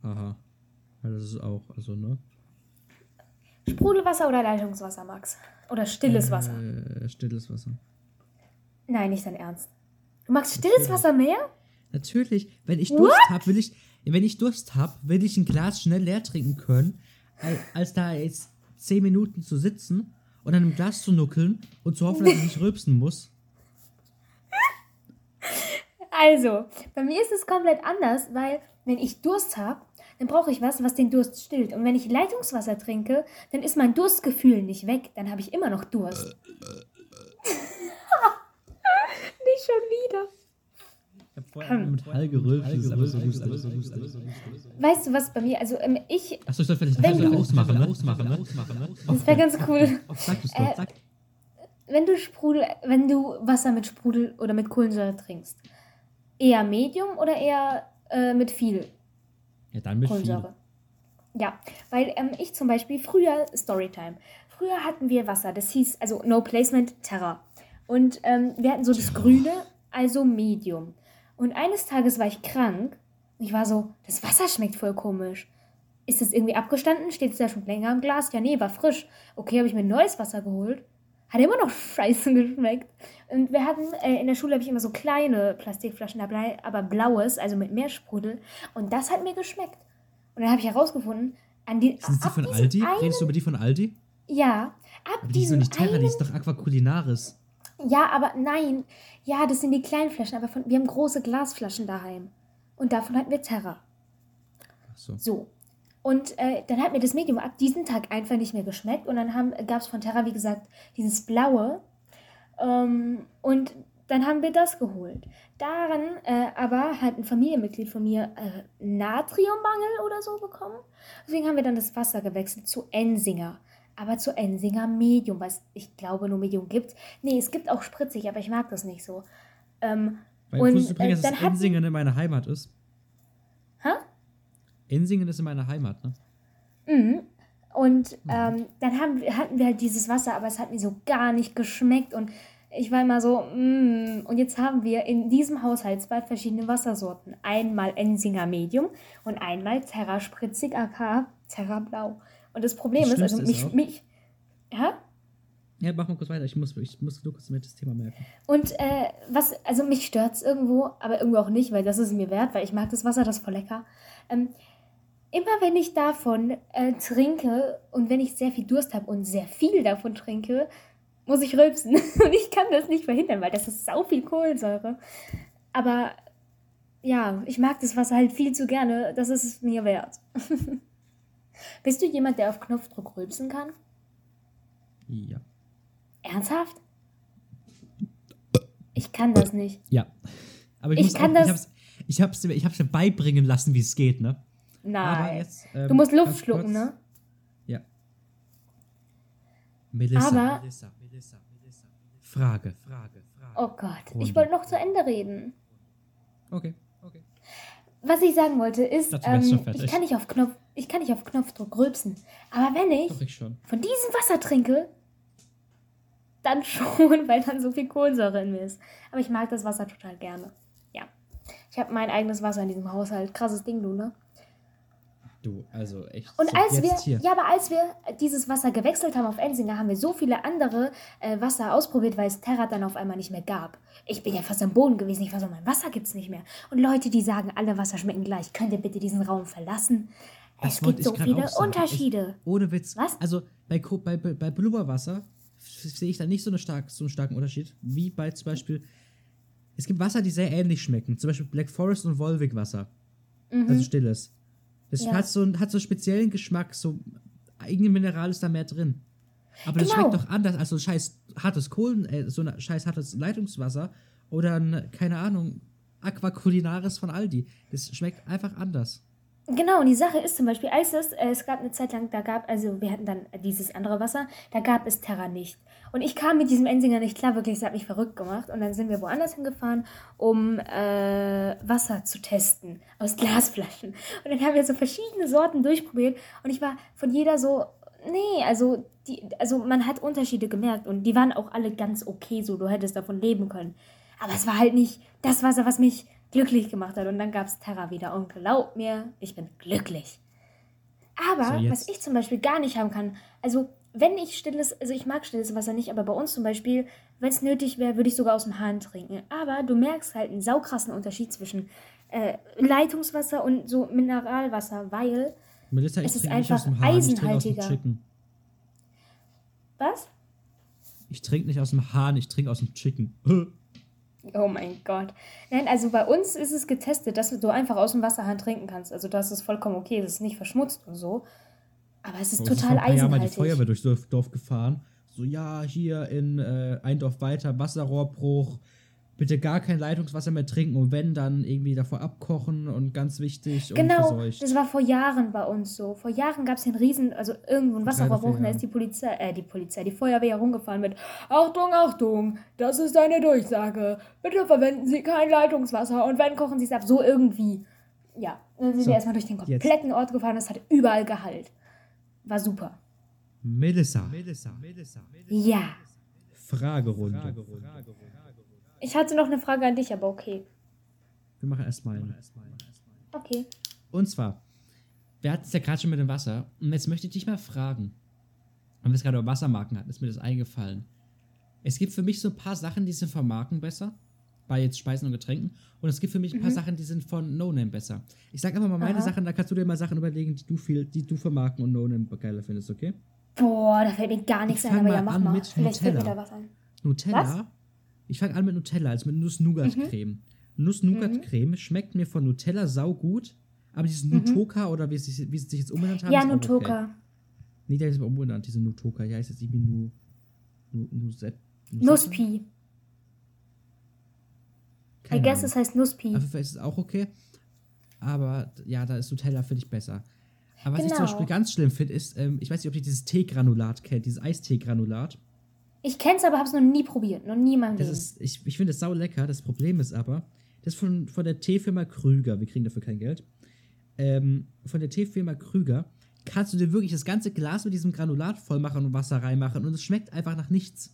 Aha. Ja, das ist auch, also, ne? Sprudelwasser oder Leitungswasser, Max? Oder stilles Wasser? Äh, stilles Wasser. Nein, nicht dein Ernst. Du magst stilles Wasser mehr? Natürlich, wenn ich Durst habe, will ich, wenn ich Durst habe, will ich ein Glas schnell leer trinken können, als, da jetzt zehn Minuten zu sitzen und an einem Glas zu nuckeln und zu hoffen, dass ich nicht rülpsen muss. Also, bei mir ist es komplett anders, weil wenn ich Durst habe, dann brauche ich was, was den Durst stillt. Und wenn ich Leitungswasser trinke, dann ist mein Durstgefühl nicht weg. Dann habe ich immer noch Durst. nicht schon wieder. Ich habe vorher mit Hall gerülpst, das ist aber so lustig. Weißt du was bei mir? Also ähm, ich, Achso, ich soll vielleicht Wenn du- ausmachen, ne? Ausmachen, ne? Ausmachen, ne? das wäre ganz cool. Sag du's Äh, doch, sag. Wenn du Sprudel, wenn du Wasser mit Sprudel oder mit Kohlensäure trinkst, eher Medium oder eher äh, mit viel Ja, dann mit viel. Kohlensäure. Ja, weil ähm, ich zum Beispiel früher, Storytime, früher hatten wir Wasser, das hieß, also No Placement Terra. Und ähm, wir hatten so das Grüne, also Medium. Und eines Tages war ich krank und ich war so, das Wasser schmeckt voll komisch. Ist das irgendwie abgestanden? Steht es da schon länger im Glas? Ja, nee, war frisch. Okay, habe ich mir neues Wasser geholt. Hat immer noch (laughs) scheiße geschmeckt. Und wir hatten, äh, in der Schule habe ich immer so kleine Plastikflaschen dabei, aber blaues, also mit mehr Sprudel. Und das hat mir geschmeckt. Und dann habe ich herausgefunden, an die, Sind die von Aldi? Einen, Redest du über die von Aldi? ja, ab Aber die ist doch nicht Terra, einen, die ist doch Aquaculinaris. Ja, aber nein. Ja, das sind die kleinen Flaschen, aber von, wir haben große Glasflaschen daheim. Und davon hatten wir Terra. Achso. So. Und äh, dann hat mir das Medium ab diesem Tag einfach nicht mehr geschmeckt. Und dann gab es von Terra, wie gesagt, dieses blaue. Ähm, und dann haben wir das geholt. Daran äh, aber hat ein Familienmitglied von mir äh, Natriummangel oder so bekommen. Deswegen haben wir dann das Wasser gewechselt zu Ensinger. Aber zu Ensinger Medium, was ich glaube nur Medium gibt. Nee, es gibt auch spritzig, aber ich mag das nicht so. Ähm, Weil Und, übrigens, äh, dass Ensingen in meiner Heimat ist? hä? Ensingen ist in meiner Heimat, ne? Mhm. Und ähm, dann haben, hatten wir halt dieses Wasser, aber es hat mir so gar nicht geschmeckt. Und ich war immer so, mm. und jetzt haben wir in diesem Haushalt zwei verschiedene Wassersorten. Einmal Ensinger Medium und einmal Terra Spritzig, aka Terra Blau. Und das Problem Das ist, also Schlimmste ist mich, mich, ja? Ja, mach mal kurz weiter. Ich muss, ich muss nur kurz mit das Thema merken. Und äh, was, also mich stört es irgendwo, aber irgendwo auch nicht, weil das ist mir wert, weil ich mag das Wasser, das ist voll lecker. Ähm, immer wenn ich davon äh, trinke und wenn ich sehr viel Durst habe und sehr viel davon trinke, muss ich rülpsen. (laughs) Und ich kann das nicht verhindern, weil das ist sau viel Kohlensäure. Aber ja, ich mag das Wasser halt viel zu gerne. Das ist es mir wert. (laughs) Bist du jemand, der auf Knopfdruck rülpsen kann? Ja. Ernsthaft? Ich kann das nicht. Ja. Aber ich, Ich kann auch, das- ich hab's, ich hab's, ich hab's mir beibringen lassen, wie es geht, ne? Nein. jetzt, ähm, du musst Luft ganz schlucken, kurz- ne? Ja. Melissa, Aber- Melissa, Melissa, Melissa. Frage, Frage, Frage. Oh Gott, Runde. ich wollte noch zu Ende reden. Okay, okay. Was ich sagen wollte ist, ähm, ich, kann nicht auf Knopf, ich kann nicht auf Knopfdruck rülpsen. Aber wenn ich Doch, ich schon. von diesem Wasser trinke, dann (laughs) schon, weil dann so viel Kohlensäure in mir ist. Aber ich mag das Wasser total gerne. Ja. Ich habe mein eigenes Wasser in diesem Haushalt. Krasses Ding, du, ne? Du, also echt. Und so, als wir, hier. ja, aber als wir dieses Wasser gewechselt haben auf Ensinger, haben wir so viele andere äh, Wasser ausprobiert, weil es Terra dann auf einmal nicht mehr gab. Ich bin ja fast am Boden gewesen. Ich war so, mein Wasser gibt's nicht mehr. Und Leute, die sagen, alle Wasser schmecken gleich, könnt ihr bitte diesen Raum verlassen? Das es gibt so viele. Unterschiede. Ich, ohne Witz. Was? Also bei, bei, bei, Blubberwasser sehe ich da nicht so, eine stark, so einen starken Unterschied, wie bei zum Beispiel. Es gibt Wasser, die sehr ähnlich schmecken. Zum Beispiel Black Forest und Volvic Wasser. Also stilles. Das Ja. hat, so, einen- hat so einen speziellen Geschmack, so eigene Mineral ist da mehr drin. Aber das Genau. schmeckt doch anders als so ein scheiß hartes Kohlen, äh, so ein scheiß hartes Leitungswasser oder ein, keine Ahnung, Aquaculinaris von Aldi. Das schmeckt einfach anders. Genau, und die Sache ist zum Beispiel, als es, äh, es gab eine Zeit lang, da gab, also wir hatten dann dieses andere Wasser, da gab es Terra nicht. Und ich kam mit diesem Ensinger nicht klar, wirklich, es hat mich verrückt gemacht. Und dann sind wir woanders hingefahren, um äh, Wasser zu testen aus (laughs) Glasflaschen. Und dann haben wir so verschiedene Sorten durchprobiert und ich war von jeder so, nee, also, die, also man hat Unterschiede gemerkt und die waren auch alle ganz okay so, du hättest davon leben können. Aber es war halt nicht das Wasser, was mich glücklich gemacht hat. Und dann gab es Terra wieder. Und glaub mir, ich bin glücklich. Aber So, was ich zum Beispiel gar nicht haben kann, also wenn ich stilles, also ich mag stilles Wasser nicht, aber bei uns zum Beispiel, wenn es nötig wäre, würde ich sogar aus dem Hahn trinken. Aber du merkst halt einen saukrassen Unterschied zwischen äh, Leitungswasser und so Mineralwasser, weil, Melissa, Es ist einfach eisenhaltiger. Was? Ich trinke nicht aus dem Hahn, ich trinke aus dem Chicken. (laughs) Oh mein Gott. Nein, also bei uns ist es getestet, dass du einfach aus dem Wasserhahn trinken kannst. Also das ist vollkommen okay, das ist nicht verschmutzt und so. Aber es ist Es vor total ein paar Jahren mal die eisenhaltig. Feuerwehr durchs Dorf, Dorf gefahren. So, ja, hier in äh, ein Dorf weiter, Wasserrohrbruch. Bitte gar kein Leitungswasser mehr trinken und wenn, dann irgendwie davor abkochen und ganz wichtig und Genau, verseucht. das war vor Jahren bei uns so. Vor Jahren gab es hier einen riesen, also irgendwo ein und da ist die Polizei, äh, die Polizei, die Feuerwehr herumgefahren mit Achtung, Achtung, das ist eine Durchsage. Bitte verwenden Sie kein Leitungswasser und wenn, kochen Sie es ab. So irgendwie. Ja, dann sind So, wir erstmal durch den jetzt. kompletten Ort gefahren, das hat überall Gehalt. War super. Melissa. Melissa. Melissa. Ja. Fragerunde. Ich hatte noch eine Frage an dich, aber okay. Wir machen erstmal eine. Okay. Und zwar, wir hatten es ja gerade schon mit dem Wasser. Und jetzt möchte ich dich mal fragen. Wenn wir es gerade über Wassermarken hatten, ist mir das eingefallen. Es gibt für mich so ein paar Sachen, die sind von Marken besser. Bei jetzt Speisen und Getränken. Und es gibt für mich ein paar Sachen, die sind von No-Name besser. Ich sag einfach mal meine Mhm. Aha. Sachen, da kannst du dir mal Sachen überlegen, die du viel, die du für Marken und No-Name geiler findest, okay? Boah, da fällt mir gar nichts Ich ein, aber ja, mach an mal. mit Vielleicht fällt mir Nutella. da was ein. Nutella. Ich fange an mit Nutella, also mit Nuss-Nougat-Creme. Nuss-Nougat-Creme schmeckt mir von Nutella saugut, aber dieses Nutoka oder wie sie, sich- wie sie sich jetzt umbenannt haben, Ja, ist Nutoka. Okay. Nee, der ist aber umbenannt, diese Nutoka. Ja, heißt jetzt irgendwie Nu. Nu Nuset. Nusspi. I Keine guess Ahnung. es heißt Nusspi. Auf jeden Fall ist es auch okay. Aber ja, da ist Nutella, finde ich, besser. Aber was ich zum Genau. Beispiel ganz schlimm finde, ist, ähm, ich weiß nicht, ob ihr dieses Teegranulat kennt, dieses Eisteegranulat. Ich kenn's, aber hab's noch nie probiert. Noch nie in meinem Das Leben. ist, ich, ich finde es sau lecker. Das Problem ist aber, das ist von, von der Teefirma Krüger. Wir kriegen dafür kein Geld. Ähm, von der Teefirma Krüger kannst du dir wirklich das ganze Glas mit diesem Granulat voll machen und Wasser reinmachen und es schmeckt einfach nach nichts.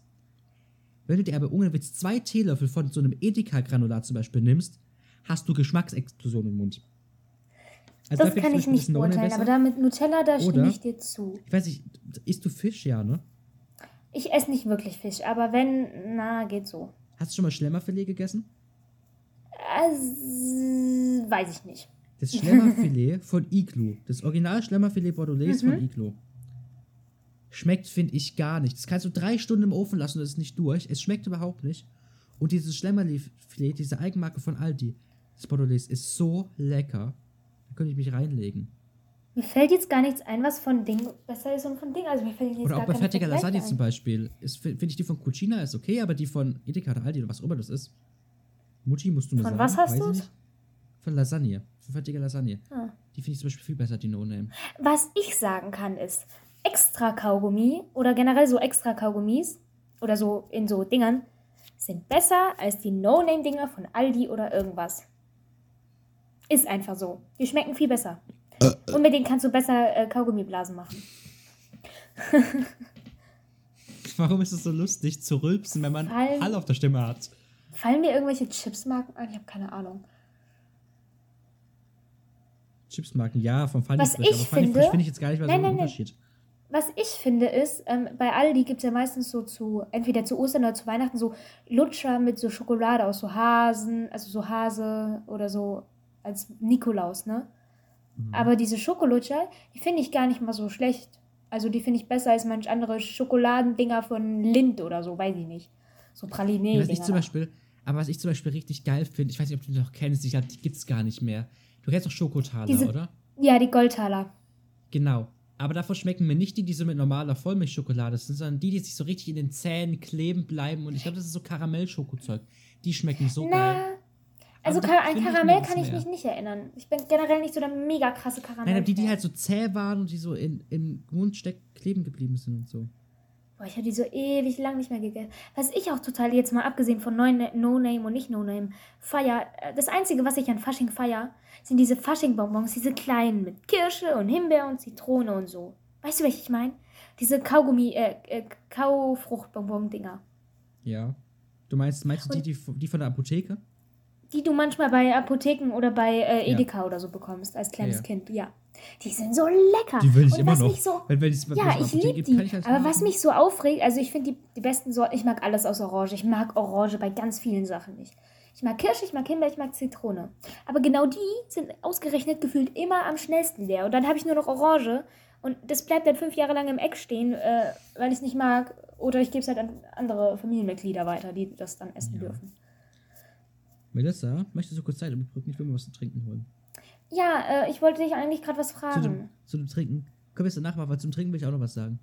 Wenn du dir aber ohne Witz zwei Teelöffel von so einem Edeka-Granulat zum Beispiel nimmst, hast du Geschmacksexplosion im Mund. Also da das kann ich nicht beurteilen, aber da mit Nutella, da stimme Oder- ich dir zu. Ich weiß nicht, isst du Fisch? Ja, ne? Ich esse nicht wirklich Fisch, aber wenn, na, geht so. Hast du schon mal Schlemmerfilet gegessen? Also, weiß ich nicht. Das Schlemmerfilet (laughs) von Iglu. Das Original Schlemmerfilet Bordelaise Mhm. von Iglu. Schmeckt, finde ich, gar nicht. Das kannst du drei Stunden im Ofen lassen und es ist nicht durch. Es schmeckt überhaupt nicht. Und dieses Schlemmerfilet, diese Eigenmarke von Aldi, das Bordelaise, ist so lecker. Da könnte ich mich reinlegen. Mir fällt jetzt gar nichts ein, was von Ding besser ist und von Ding. Also mir fällt jetzt Oder gar auch bei fertiger Lasagne ein. zum Beispiel. Finde ich die von Cucina ist okay, aber die von Edeka oder Aldi oder was auch immer das ist. Mutti, musst du mir Von sagen. was hast nicht. Von Lasagne. Von fertiger Lasagne. Ah. Die finde ich zum Beispiel viel besser, die No-Name. Was ich sagen kann, ist, extra Kaugummi oder generell so extra Kaugummis oder so in so Dingern sind besser als die No-Name-Dinger von Aldi oder irgendwas. Ist einfach so. Die schmecken viel besser. Und mit denen kannst du besser äh, Kaugummiblasen machen. (laughs) Warum ist es so lustig zu rülpsen, wenn man Weil- Hall auf der Stimme hat? Fallen mir irgendwelche Chipsmarken ein? Ich habe keine Ahnung. Chipsmarken, ja, vom Funny Was Frisch. ich aber Funny finde- Frisch finde ich jetzt gar nicht so Nein, einen nein, nein. Unterschied. Was ich finde ist, ähm, bei Aldi gibt es ja meistens so zu, entweder zu Ostern oder zu Weihnachten so Lutscher mit so Schokolade aus so Hasen, also so Hase oder so als Nikolaus, ne? Mhm. Aber diese Schokolutscher, die finde ich gar nicht mal so schlecht. Also die finde ich besser als manch andere Schokoladendinger von Lind oder so, weiß ich nicht. So praline was ich zum Beispiel, aber was ich zum Beispiel richtig geil finde, ich weiß nicht, ob du die noch kennst, ich glaube, die gibt es gar nicht mehr. Du kennst doch Schokotaler, Diese- oder? Ja, die Goldtaler. Genau. Aber davon schmecken mir nicht die, die so mit normaler Vollmilchschokolade sind, sondern die, die sich so richtig in den Zähnen kleben bleiben. Und ich glaube, das ist so Karamellschokozeug. Die schmecken so Na, geil. Also an ich Karamell nirgends kann ich mich nicht erinnern. Ich bin generell nicht so der mega krasse Karamell. Nein, aber die, die halt so zäh waren und die so in, im Mund steck kleben geblieben sind und so. Boah, ich habe die so ewig lang nicht mehr gegessen. Was ich auch total, jetzt mal abgesehen von Neu- No Name und nicht No Name, feier, äh, das Einzige, was ich an Fasching feier, sind diese Fasching-Bonbons, diese kleinen mit Kirsche und Himbeer und Zitrone und so. Weißt du, welche ich meine? Diese Kaugummi, äh, äh Kaufrucht-Bonbon-Dinger. Ja. Du meinst, meinst du die, die, die von der Apotheke? Die du manchmal bei Apotheken oder bei äh, Ja. Edeka oder so bekommst als kleines Ja, ja. Kind. Ja. Die sind so lecker. Die will ich und immer was noch. So, Wenn, wenn Ja, ich liebe die. ich Aber was haben. mich so aufregt, also ich finde die, die besten Sorten, ich mag alles aus Orange. Ich mag Orange bei ganz vielen Sachen nicht. Ich mag Kirsche, ich mag Himbeer, ich mag Zitrone. Aber genau die sind ausgerechnet gefühlt immer am schnellsten leer. Und dann habe ich nur noch Orange. Und das bleibt dann fünf Jahre lang im Eck stehen, äh, weil ich es nicht mag. Oder ich gebe es halt an andere Familienmitglieder weiter, die das dann essen Ja. dürfen. Melissa, möchtest du kurz Zeit überbrücken? Ich will mir was zu trinken holen. Ja, äh, ich wollte dich eigentlich gerade was Zu fragen. dem, zu dem Trinken. Können wir es danach machen, weil zum Trinken will ich auch noch was sagen.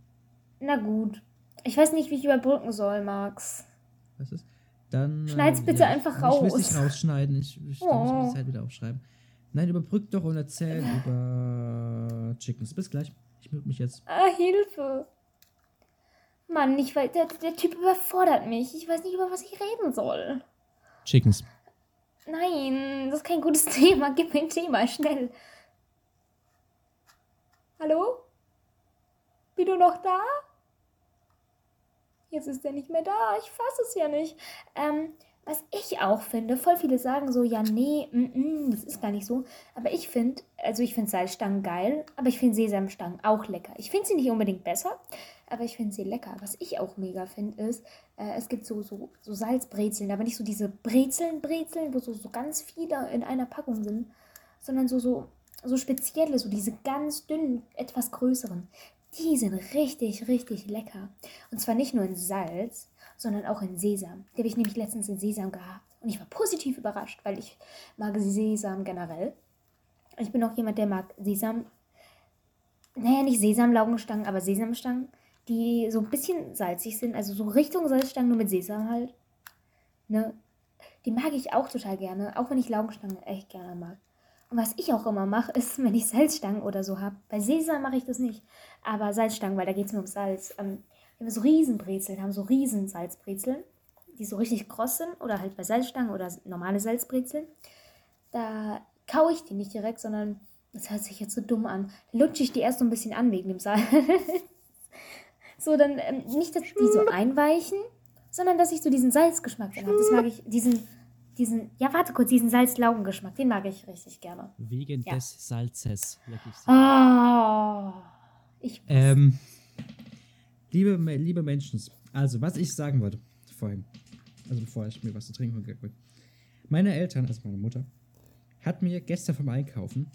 Na gut. Ich weiß nicht, wie ich überbrücken soll, Max. Was ist? Dann. Schneid's bitte einfach Ich will es raus. nicht rausschneiden. Ich, ich, dann muss ich Oh. die Zeit wieder aufschreiben. Nein, überbrück doch und erzähl über Chickens. Bis gleich. Ich mute mich jetzt. Ah, Hilfe. Mann, ich weiß, der, der Typ überfordert mich. Ich weiß nicht, über was ich reden soll. Chickens. Nein, das ist kein gutes (laughs) Thema. Gib mir ein Thema, schnell. Hallo? Bin du noch da? Jetzt ist er nicht mehr da. Ich fasse es ja nicht. Ähm, was ich auch finde, voll viele sagen so, ja, nee, mm, mm, das ist gar nicht so. Aber ich finde, also ich finde Salzstangen geil, aber ich finde Sesamstangen auch lecker. Ich finde sie nicht unbedingt besser, aber ich finde sie lecker. Was ich auch mega finde, ist, äh, es gibt so, so, so Salzbrezeln, aber nicht so diese Brezeln, Brezeln, wo so, so ganz viele in einer Packung sind, sondern so, so, so spezielle, so diese ganz dünnen, etwas größeren. Die sind richtig, richtig lecker. Und zwar nicht nur in Salz, sondern auch in Sesam. Die habe ich nämlich letztens in Sesam gehabt. Und ich war positiv überrascht, weil ich mag Sesam generell. Ich bin auch jemand, der mag Sesam, naja, nicht Sesamlaugenstangen, aber Sesamstangen, die so ein bisschen salzig sind, also so Richtung Salzstangen, nur mit Sesam halt. Ne? Die mag ich auch total gerne, auch wenn ich Laugenstangen echt gerne mag. Und was ich auch immer mache, (laughs) ist, wenn ich Salzstangen oder so habe. Bei Sesam mache ich das nicht. Aber Salzstangen, weil da geht es mir um Salz. Ähm, wenn wir so Riesenbrezeln haben, so Riesensalzbrezeln, die so richtig kross sind, oder halt bei Salzstangen oder normale Salzbrezeln, da kaue ich die nicht direkt, sondern, das hört sich jetzt so dumm an, lutsche ich die erst so ein bisschen an wegen dem Salz. (laughs) so, dann ähm, nicht, dass die so einweichen, sondern dass ich so diesen Salzgeschmack dann habe. Das mag ich, diesen, diesen, ja, warte kurz, diesen Salzlaugengeschmack, den mag ich richtig gerne. Wegen Ja. des Salzes. leck ich sie. Ah, ich Ähm, liebe, liebe Menschen, also was ich sagen wollte vorhin, also bevor ich mir was zu trinken holen will. Meine Eltern, also meine Mutter, hat mir gestern vom Einkaufen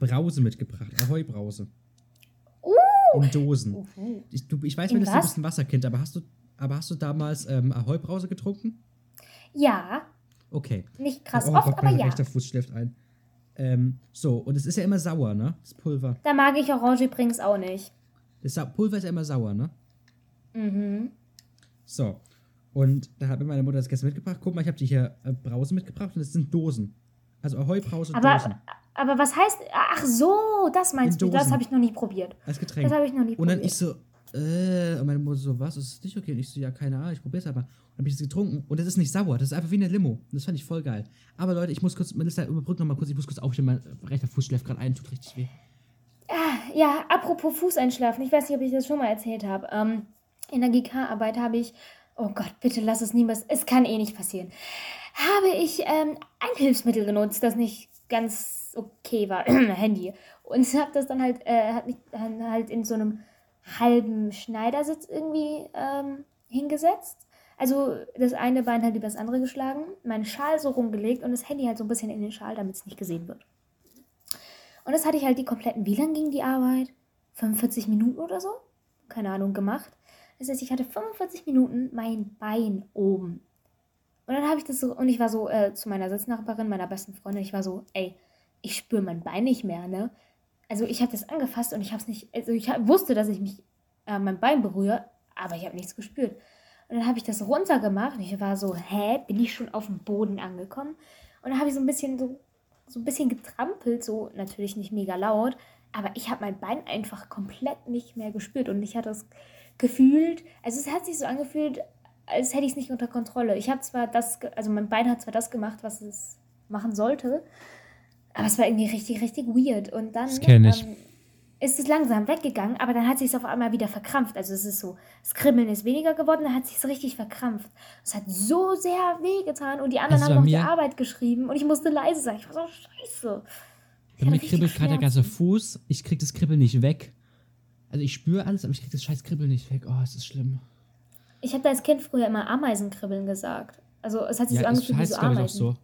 Brause mitgebracht, Ahoi-Brause. In Dosen. Uh, Ich, du, ich weiß, In du bist ein bisschen Wasserkind, aber hast du, aber hast du damals ähm, Ahoi-Brause getrunken? ja, Okay. nicht krass oh oft, Gott, aber mein ja. rechter Fuß schläft ein. Ähm, so, und es ist ja immer sauer, ne? Das Pulver. Da mag ich Orange übrigens auch nicht. Das Pulver ist ja immer sauer, ne? Mhm. So. Und da hat mir meine Mutter das gestern mitgebracht. Guck mal, ich habe die hier äh, Brause mitgebracht und das sind Dosen. Also Ahoi-Brause Dosen. Aber, aber was heißt. Ach so, das meinst In du. Das habe ich noch nie probiert. Als Getränk. Das habe ich noch nie Und dann probiert. ich so, äh, und meine Mutter so, was, ist das nicht okay? Und ich so, ja, keine Ahnung, ich probier's aber. Und dann habe ich das getrunken und das ist nicht sauer, das ist einfach wie eine Limo. Und das fand ich voll geil. Aber Leute, ich muss kurz, Melissa, überbrück noch mal kurz, ich muss kurz aufstehen, mein rechter Fuß schläft gerade ein, tut richtig weh. Ja, apropos Fußeinschlafen, ich weiß nicht, ob ich das schon mal erzählt habe. Ähm, in der GK-Arbeit habe ich, oh Gott, bitte lass es niemals, es kann eh nicht passieren, habe ich ähm, ein Hilfsmittel genutzt, das nicht ganz okay war, (clears throat) Handy. Und habe das dann halt, äh, hat mich dann halt in so einem halben Schneidersitz irgendwie ähm, hingesetzt. Also das eine Bein halt über das andere geschlagen, meinen Schal so rumgelegt und das Handy halt so ein bisschen in den Schal, damit es nicht gesehen wird. Und das hatte ich halt die kompletten, wie lang ging die Arbeit? 45 Minuten oder so? Keine Ahnung, gemacht. Das heißt, ich hatte 45 Minuten mein Bein oben. Und dann habe ich das so, und ich war so äh, zu meiner Sitznachbarin, meiner besten Freundin, ich war so, ey, ich spüre mein Bein nicht mehr, ne? Also ich habe das angefasst und ich habe es nicht, also ich wusste, dass ich mich äh, mein Bein berühre, aber ich habe nichts gespürt. Und dann habe ich das runtergemacht und ich war so, hä, bin ich schon auf dem Boden angekommen? Und dann habe ich so ein bisschen so, so ein bisschen getrampelt, so natürlich nicht mega laut, aber ich habe mein Bein einfach komplett nicht mehr gespürt und ich hatte das gefühlt, also es hat sich so angefühlt, als hätte ich es nicht unter Kontrolle. Ich habe zwar das, also mein Bein hat zwar das gemacht, was es machen sollte, aber es war irgendwie richtig, richtig weird. Und dann Das kenn ich. ähm, ist es langsam weggegangen, aber dann hat sich auf einmal wieder verkrampft. Also es ist so, das Kribbeln ist weniger geworden, dann hat sich so richtig verkrampft. Es hat so sehr wehgetan und die anderen Also haben noch die Arbeit geschrieben und ich musste leise sein. Ich war so scheiße. Ich Bei mir kribbelt gerade der ganze. Fuß, ich krieg das Kribbeln nicht weg. Also ich spüre alles, aber ich krieg das scheiß Kribbeln nicht weg. Oh, es ist schlimm. Ich habe da als Kind früher immer Ameisenkribbeln gesagt. Also es hat sich so Ja, es angefühlt wie heißt, so glaube ich, auch Ameisen. so.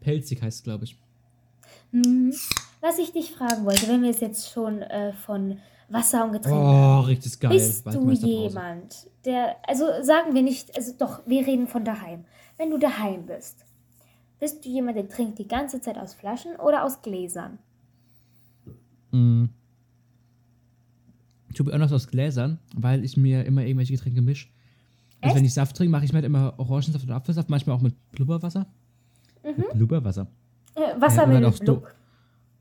Pelzig heißt es, glaube ich. Mhm. Was ich dich fragen wollte, wenn wir es jetzt schon äh, von Wasser und Getränken Oh, richtig geil. Bist du jemand, der, also sagen wir nicht, also doch, wir reden von daheim. Wenn du daheim bist, bist du jemand, der trinkt die ganze Zeit aus Flaschen oder aus Gläsern? Mm. Ich tue anders aus Gläsern, weil ich mir immer irgendwelche Getränke mische. Also wenn ich Saft trinke, mache ich mir halt immer Orangensaft oder Apfelsaft, manchmal auch mit Blubberwasser. Mit Blubberwasser. Äh, Wasser Ja, mit Blub.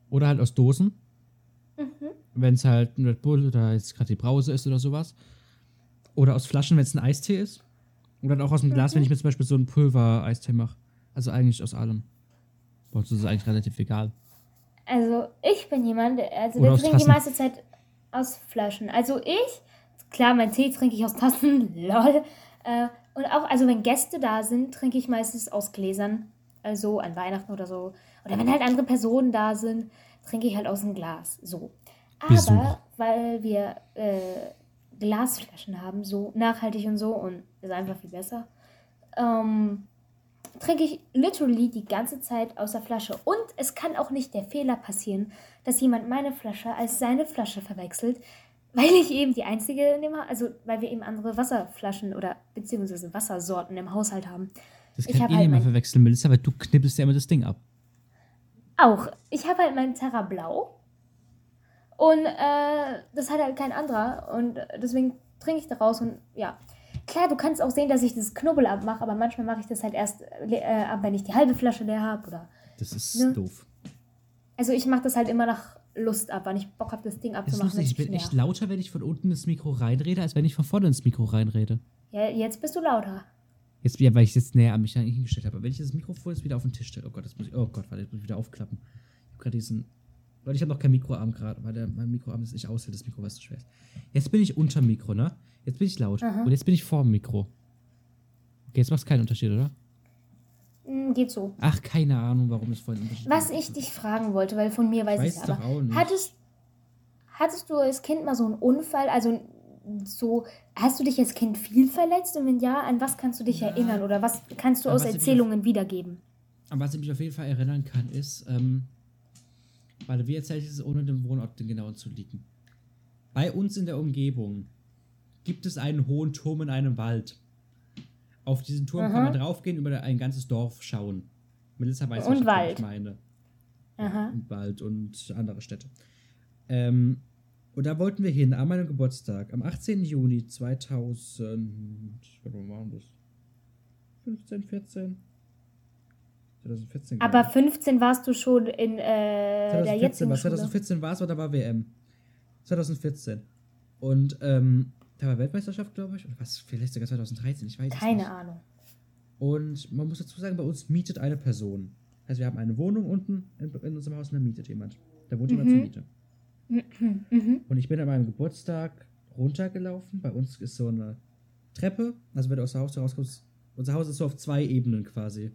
Oder halt aus Dosen. Mhm. Wenn es halt ein Red Bull oder jetzt gerade die Brause ist oder sowas. Oder aus Flaschen, wenn es ein Eistee ist. Oder dann auch aus dem Glas, Mhm. wenn ich mir zum Beispiel so einen Pulver-Eistee mache. Also eigentlich aus allem. Boah, das ist eigentlich relativ egal. Also ich bin jemand, der- also Oder der aus trinkt die meiste Zeit aus Flaschen. Also ich, klar, mein Tee trinke ich aus Tassen, (laughs) lol. Äh, und auch, also wenn Gäste da sind, trinke ich meistens aus Gläsern. Also an Weihnachten oder so. Oder wenn halt andere Personen da sind, trinke ich halt aus dem Glas. So. Aber Besuch. weil wir äh, Glasflaschen haben, so nachhaltig und so und ist einfach viel besser, ähm, trinke ich literally die ganze Zeit aus der Flasche. Und es kann auch nicht der Fehler passieren, dass jemand meine Flasche als seine Flasche verwechselt, weil ich eben die einzige Ha- also weil wir eben andere Wasserflaschen oder beziehungsweise Wassersorten im Haushalt haben. Das Ich kann hab eh halt niemand mein- verwechseln, Melissa, weil du knippelst ja immer das Ding ab. Auch. Ich habe halt meinen Terra Blau. Und äh, das hat halt kein anderer. Und deswegen trinke ich daraus und ja. Klar, du kannst auch sehen, dass ich das Knubbel abmache, aber manchmal mache ich das halt erst äh, ab, wenn ich die halbe Flasche leer habe. Oder Das ist Ne? doof. Also ich mache das halt immer nach Lust ab, wenn ich Bock habe, das Ding Es ist abzumachen. lustig, ich bin echt lauter, wenn ich von unten ins Mikro reinrede, als wenn ich von vorne ins Mikro reinrede. Ja, jetzt bist du lauter. Jetzt, ja, weil ich jetzt näher an mich hingestellt habe. Aber wenn ich das Mikrofon jetzt wieder auf den Tisch stelle, oh Gott, das muss ich, oh Gott, warte, das muss ich wieder aufklappen. Ich habe gerade diesen, Leute, ich habe noch kein Mikroarm gerade, weil der, mein Mikroarm das nicht aushält, das Mikro, weil es zu schwer ist. Jetzt bin ich unter Mikro, ne? Jetzt bin ich laut. Aha. Und jetzt bin ich vor dem Mikro. Okay, jetzt macht es keinen Unterschied, oder? Hm, geht so. Ach, keine Ahnung, warum es vorhin Unterschied Was ich dich fragen wollte, weil von mir weiß ich Weiß es doch aber. Hattest, hattest du als Kind mal so einen Unfall? Also so, hast du dich als Kind viel verletzt? Und wenn ja, an was kannst du dich Ja. erinnern? Oder was kannst du aus was Erzählungen wiedergeben? An was ich mich auf jeden Fall erinnern kann, ist, ähm, weil wie erzähle ich es, ohne den Wohnort den genauen zu liegen. Bei uns in der Umgebung gibt es einen hohen Turm in einem Wald. Auf diesen Turm kann Aha. man draufgehen, über ein ganzes Dorf schauen. Melissa weiß, Und Turm Wald. ich meine. Aha. und Wald und andere Städte. Ähm, und da wollten wir hin an meinem Geburtstag, am 18. Juni 2000. Wann war das? 15, 14? 2014. Aber glaub 15 warst du schon in äh, ich. der 2014 jetzigen war Schule. 2014 war es oder war WM? 2014. Und ähm, da war Weltmeisterschaft, glaube ich. Oder was? Vielleicht sogar 2013, ich weiß es Keine nicht. Ahnung. Und man muss dazu sagen, bei uns mietet eine Person. Also wir haben eine Wohnung unten in, in unserem Haus und da mietet jemand. Da wohnt jemand zur Mhm. Miete. Mhm. Und ich bin an meinem Geburtstag runtergelaufen. Bei uns ist so eine Treppe. Also wenn du aus der Haustür rauskommst, unser Haus ist so auf zwei Ebenen quasi.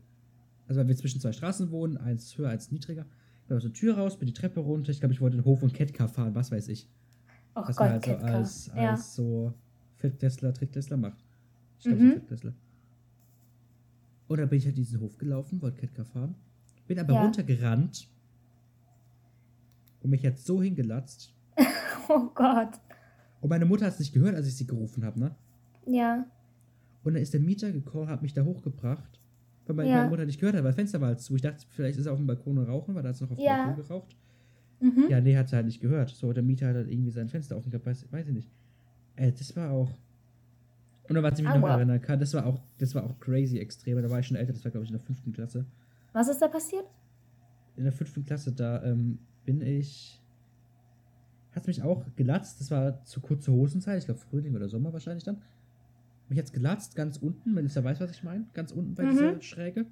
Also weil wir zwischen zwei Straßen wohnen, eins höher, eins niedriger. Ich bin aus der Tür raus, bin die Treppe runter. Ich glaube, ich wollte den Hof und Ketka fahren, was weiß ich. Oh Was Gott, man halt so Ketka. als, ja. als so Viertklässler, Drittklässler macht. Ich glaube, Mhm. so Viertklässler. Und dann bin ich halt diesen Hof gelaufen, wollte Ketka fahren. Bin aber Ja. runtergerannt und mich jetzt so hingelatzt. (laughs) Oh Gott. Und meine Mutter hat es nicht gehört, als ich sie gerufen habe, ne? Ja. Und dann ist der Mieter gekommen, hat mich da hochgebracht. Weil meine, Ja. meine Mutter nicht gehört hat, weil das Fenster war halt zu. Ich dachte, vielleicht ist er auf dem Balkon und rauchen, weil da hat es noch auf dem Ja. Balkon geraucht. Mhm. Ja, nee, hat sie halt nicht gehört. So, der Mieter hat halt irgendwie sein Fenster offen gehabt, weiß, weiß ich nicht. Ey, das war auch. Und dann, was ich mich noch erinnern kann, das war auch, das war auch crazy extrem. Da war ich schon älter, das war glaube ich in der fünften Klasse. Was ist da passiert? In der fünften Klasse, da ähm, bin ich. Hat mich auch gelatzt. Das war zu kurze Hosenzeit, ich glaube Frühling oder Sommer wahrscheinlich dann. Mich jetzt gelatzt, ganz unten, wenn ihr weiß, was ich meine. Ganz unten bei Mhm. dieser Schräge.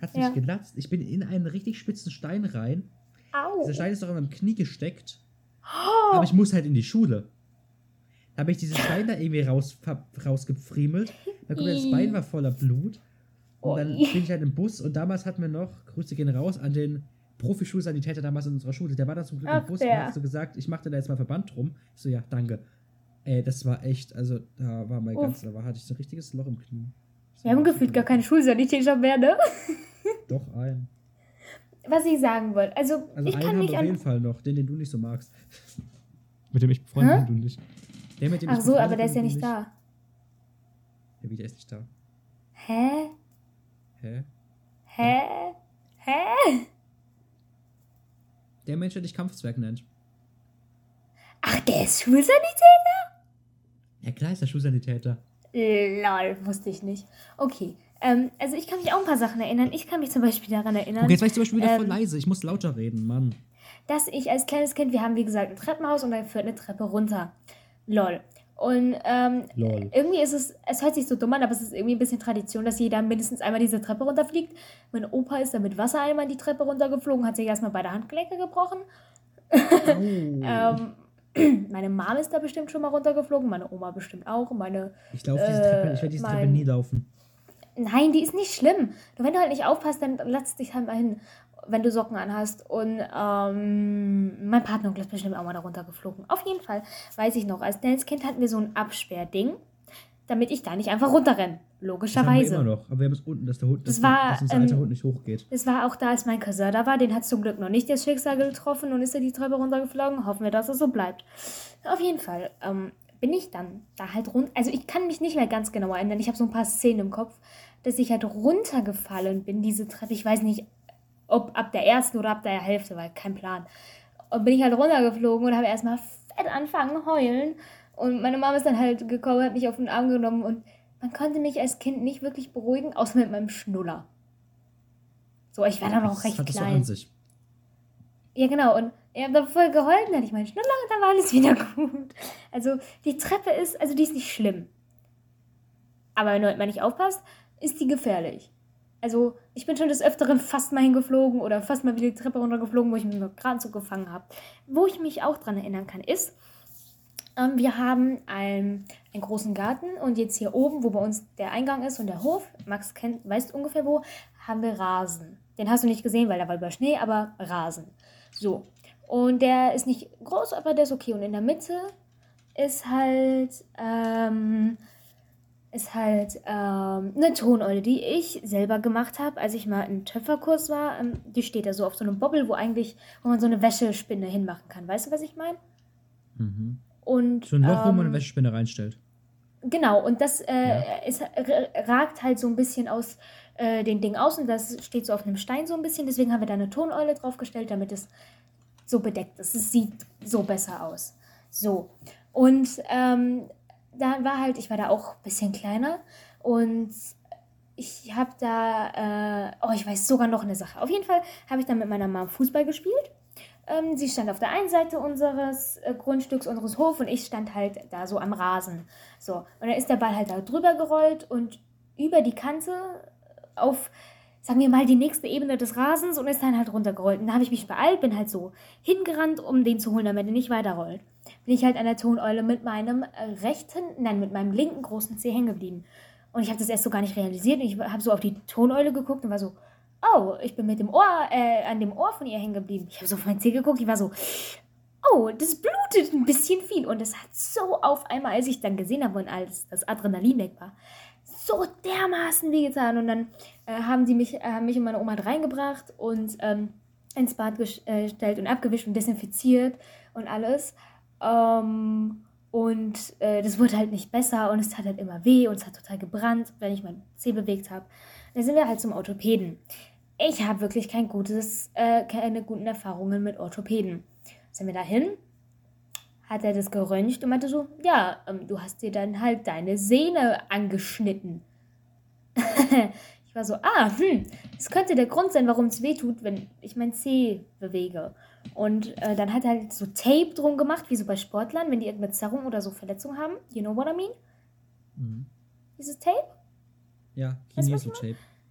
Hat mich Ja. gelatzt. Ich bin in einen richtig spitzen Stein rein. Au. Dieser Stein ist doch in meinem Knie gesteckt. Oh. Aber ich muss halt in die Schule. Da habe ich diesen Stein da irgendwie raus, rausgefriemelt. Mein komplettes Ih. Bein war voller Blut. Und dann bin ich halt im Bus und damals hatten wir noch, Grüße gehen raus, an den Profischulsanitäter damals in unserer Schule. Der war da zum Glück Ach, im Bus der. und hat so gesagt, ich mache da jetzt mal Verband drum. Ich so, ja, danke. Ey, das war echt, also da war mein Uff. ganz, da war, hatte ich so ein richtiges Loch im Knie. Das Wir haben gefühlt gar keine Schulsanitäter mehr, ne? (laughs) Doch, ein. Was ich sagen wollte. Also, Also ich einen kann haben mich auf jeden. Fall noch, den, den du nicht so magst. mit dem ich befreundet Hä? bin, du nicht. Der, mit dem Ach ich so, aber der ist ja du nicht da. Der wieder ist nicht da. Hä? Hä? Hä? Hä? Der Mensch, der dich Kampfzwerg nennt. Ach, der ist Schulsanitäter? Ja, klar ist der Schulsanitäter. Lol, wusste ich nicht. Okay. Ähm, also ich kann mich auch ein paar Sachen erinnern. Ich kann mich zum Beispiel daran erinnern, Okay, jetzt war ich zum Beispiel wieder voll Ähm, leise. Ich muss lauter reden, Mann. dass ich als kleines Kind, wir haben wie gesagt ein Treppenhaus und da führt eine Treppe runter. Lol. Und ähm, irgendwie ist es, es hört sich so dumm an, aber es ist irgendwie ein bisschen Tradition, dass jeder mindestens einmal diese Treppe runterfliegt. Mein Opa ist dann mit Wassereimer die Treppe runtergeflogen, hat sich erstmal beide Handgelenke gebrochen. Au. (laughs) Ähm, (clears throat) meine Mom ist da bestimmt schon mal runtergeflogen, meine Oma bestimmt auch. Meine ich laufe diese äh, Treppe, ich werde diese Treppe mein- nie laufen. Nein, die ist nicht schlimm. Nur wenn du halt nicht aufpasst, dann lass dich halt mal hin, wenn du Socken anhast. Und ähm, mein Partner ist bestimmt auch mal da runtergeflogen. Auf jeden Fall weiß ich noch, als kleines Kind hatten wir so ein Absperrding, damit ich da nicht einfach runterrenne. Das haben wir Logischerweise. immer noch. Aber wir haben es unten, dass der Hund, dass, Das war, dass unser alter ähm, Hund nicht hochgeht. Das war auch da, als mein Cousin da war. Den hat zum Glück noch nicht das Schicksal getroffen und ist er die Treppe runtergeflogen. Hoffen wir, dass es so bleibt. Auf jeden Fall ähm, bin ich dann da halt runter. Also ich kann mich nicht mehr ganz genau erinnern. Ich habe so ein paar Szenen im Kopf, dass ich halt runtergefallen bin, diese Treppe. Ich weiß nicht, ob ab der ersten oder ab der Hälfte, weil kein Plan. Und bin ich halt runtergeflogen und habe erstmal fett angefangen heulen. Und meine Mama ist dann halt gekommen, hat mich auf den Arm genommen und man konnte mich als Kind nicht wirklich beruhigen, außer mit meinem Schnuller. So, ich war dann noch recht so klein. sich. Ja, genau. Und ich habe da voll geheult, dann hatte ich meinen Schnuller und dann war alles wieder gut. Also, die Treppe ist, also die ist nicht schlimm. Aber wenn du halt mal nicht aufpasst, ist die gefährlich. Also, ich bin schon des Öfteren fast mal hingeflogen oder fast mal wieder die Treppe runtergeflogen, wo ich mich gerade so gefangen habe. Wo ich mich auch dran erinnern kann, ist, ähm, wir haben einen, einen großen Garten und jetzt hier oben, wo bei uns der Eingang ist und der Hof, Max kennt, weißt ungefähr wo, haben wir Rasen. Den hast du nicht gesehen, weil da war über Schnee, aber Rasen. So. Und der ist nicht groß, aber der ist okay. Und in der Mitte ist halt, ähm, ist halt ähm, eine Toneule, die ich selber gemacht habe, als ich mal im Töpferkurs war. Ähm, die steht da so auf so einem Bobbel, wo eigentlich, wo man so eine Wäschespinne hinmachen kann. Weißt du, was ich meine? Mhm. Und So ein Loch, wo man eine ähm, Wäschespinne reinstellt. Genau, und das äh, Ja. ist, ragt halt so ein bisschen aus äh, den Ding aus und das steht so auf einem Stein so ein bisschen. Deswegen haben wir da eine Toneule draufgestellt, damit es so bedeckt ist. Es sieht so besser aus. So. Und ähm, da war halt, ich war da auch ein bisschen kleiner und ich habe da, äh, oh, ich weiß sogar noch eine Sache. Auf jeden Fall habe ich dann mit meiner Mom Fußball gespielt. Ähm, sie stand auf der einen Seite unseres äh, Grundstücks, unseres Hofs und ich stand halt da so am Rasen. So, und dann ist der Ball halt da drüber gerollt und über die Kante auf, sagen wir mal, die nächste Ebene des Rasens und ist dann halt runtergerollt. Und da habe ich mich beeilt, bin halt so hingerannt, um den zu holen, damit er nicht weiterrollt. Bin ich halt an der Toneule mit meinem äh, rechten, nein, mit meinem linken großen Zeh hängen geblieben. Und ich habe das erst so gar nicht realisiert. Und ich habe so auf die Toneule geguckt und war so, oh, ich bin mit dem Ohr, äh, an dem Ohr von ihr hängen geblieben. Ich habe so auf mein Zeh geguckt, ich war so, oh, das blutet ein bisschen viel. Und es hat so auf einmal, als ich dann gesehen habe und als das Adrenalin weg war, so dermaßen wehgetan. Und dann äh, haben die mich, äh, mich und meine Oma reingebracht und ähm, ins Bad gestellt und abgewischt und desinfiziert und alles. Ähm, und äh, das wurde halt nicht besser und es tat halt immer weh und es hat total gebrannt, wenn ich mein Zeh bewegt habe. Dann sind wir halt zum Orthopäden. Ich habe wirklich kein gutes, äh, keine guten Erfahrungen mit Orthopäden. Sind wir dahin? Hat er das geröntgt und meinte so, ja, ähm, du hast dir dann halt deine Sehne angeschnitten. (laughs) ich war so, ah, hm, das könnte der Grund sein, warum es weh tut, wenn ich mein Zeh bewege. Und äh, dann hat er halt so Tape drum gemacht, wie so bei Sportlern, wenn die irgendeine Zerrung oder so Verletzung haben. You know what I mean? Mhm. Dieses Tape? Ja.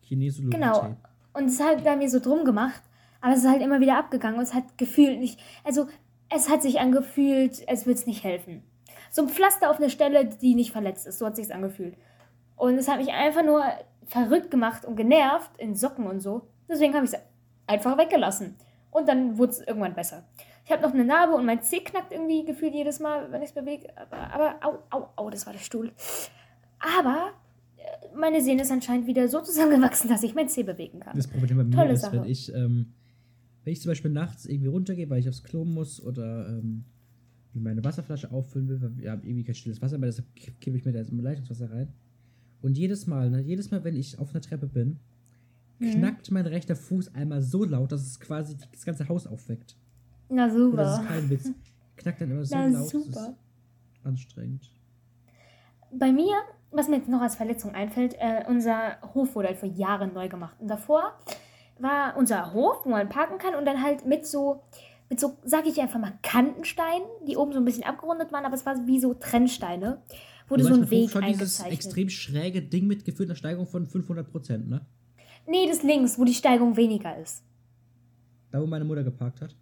Kinesologie Genau. Tape. Und es hat bei mir so drum gemacht, aber es ist halt immer wieder abgegangen und es hat gefühlt nicht, also es hat sich angefühlt, als würde es nicht helfen. So ein Pflaster auf eine Stelle, die nicht verletzt ist, so hat sich angefühlt. Und es hat mich einfach nur verrückt gemacht und genervt in Socken und so. Deswegen habe ich es einfach weggelassen. Und dann wurde es irgendwann besser. Ich habe noch eine Narbe und mein Zeh knackt irgendwie gefühlt jedes Mal, wenn ich es bewege. Aber, aber au, au, au, das war der Stuhl. Aber äh, meine Sehne ist anscheinend wieder so zusammengewachsen, dass ich mein Zeh bewegen kann. Das Problem bei mir Tolle ist, Sache. wenn ich, ähm, wenn ich zum Beispiel nachts irgendwie runtergehe, weil ich aufs Klo muss oder ähm, meine Wasserflasche auffüllen will, weil wir haben irgendwie kein stilles Wasser mehr, deshalb ki- kippe ich mir da jetzt immer Leitungswasser rein. Und jedes Mal, ne, jedes Mal, wenn ich auf einer Treppe bin, Mhm. knackt mein rechter Fuß einmal so laut, dass es quasi das ganze Haus aufweckt. Na Und das super. ist kein Witz. Knackt dann immer so Na laut. Das super. ist anstrengend. Bei mir, was mir jetzt noch als Verletzung einfällt, äh, unser Hof wurde halt vor Jahren neu gemacht. Und davor war unser Hof, wo man parken kann und dann halt mit so, mit so, sag ich einfach mal, Kantensteinen, die oben so ein bisschen abgerundet waren, aber es war wie so Trennsteine, wurde so ein Weg schon dieses eingezeichnet. extrem schräge Ding mit gefühlter Steigerung von 500 Prozent, ne? Nee, das links, wo die Steigung weniger ist. Da, wo meine Mutter geparkt hat.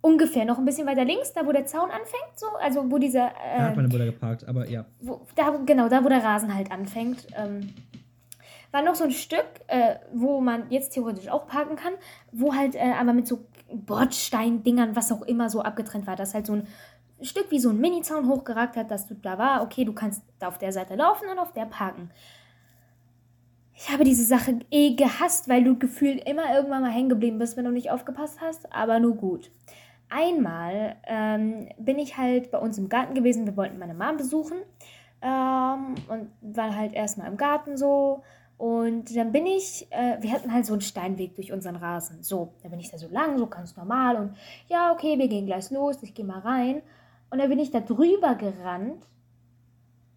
Ungefähr noch ein bisschen weiter links, da wo der Zaun anfängt, so, also wo dieser, Da hat äh, meine Mutter geparkt, aber ja. wo, da, genau, da wo der Rasen halt anfängt, ähm, war noch so ein Stück, äh, wo man jetzt theoretisch auch parken kann, wo halt äh, aber mit so Bordsteindingern, was auch immer, so abgetrennt war, dass halt so ein Stück wie so ein Mini-Zaun hochgeragt hat, dass du da war, okay, du kannst da auf der Seite laufen und auf der parken. Ich habe diese Sache eh gehasst, weil du gefühlt immer irgendwann mal hängen geblieben bist, wenn du nicht aufgepasst hast, aber nur gut. Einmal ähm, bin ich halt bei uns im Garten gewesen, wir wollten meine Mom besuchen ähm, und waren halt erstmal im Garten so und dann bin ich, äh, wir hatten halt so einen Steinweg durch unseren Rasen. So, da bin ich da so lang, so ganz normal und ja, okay, wir gehen gleich los, ich gehe mal rein und dann bin ich da drüber gerannt.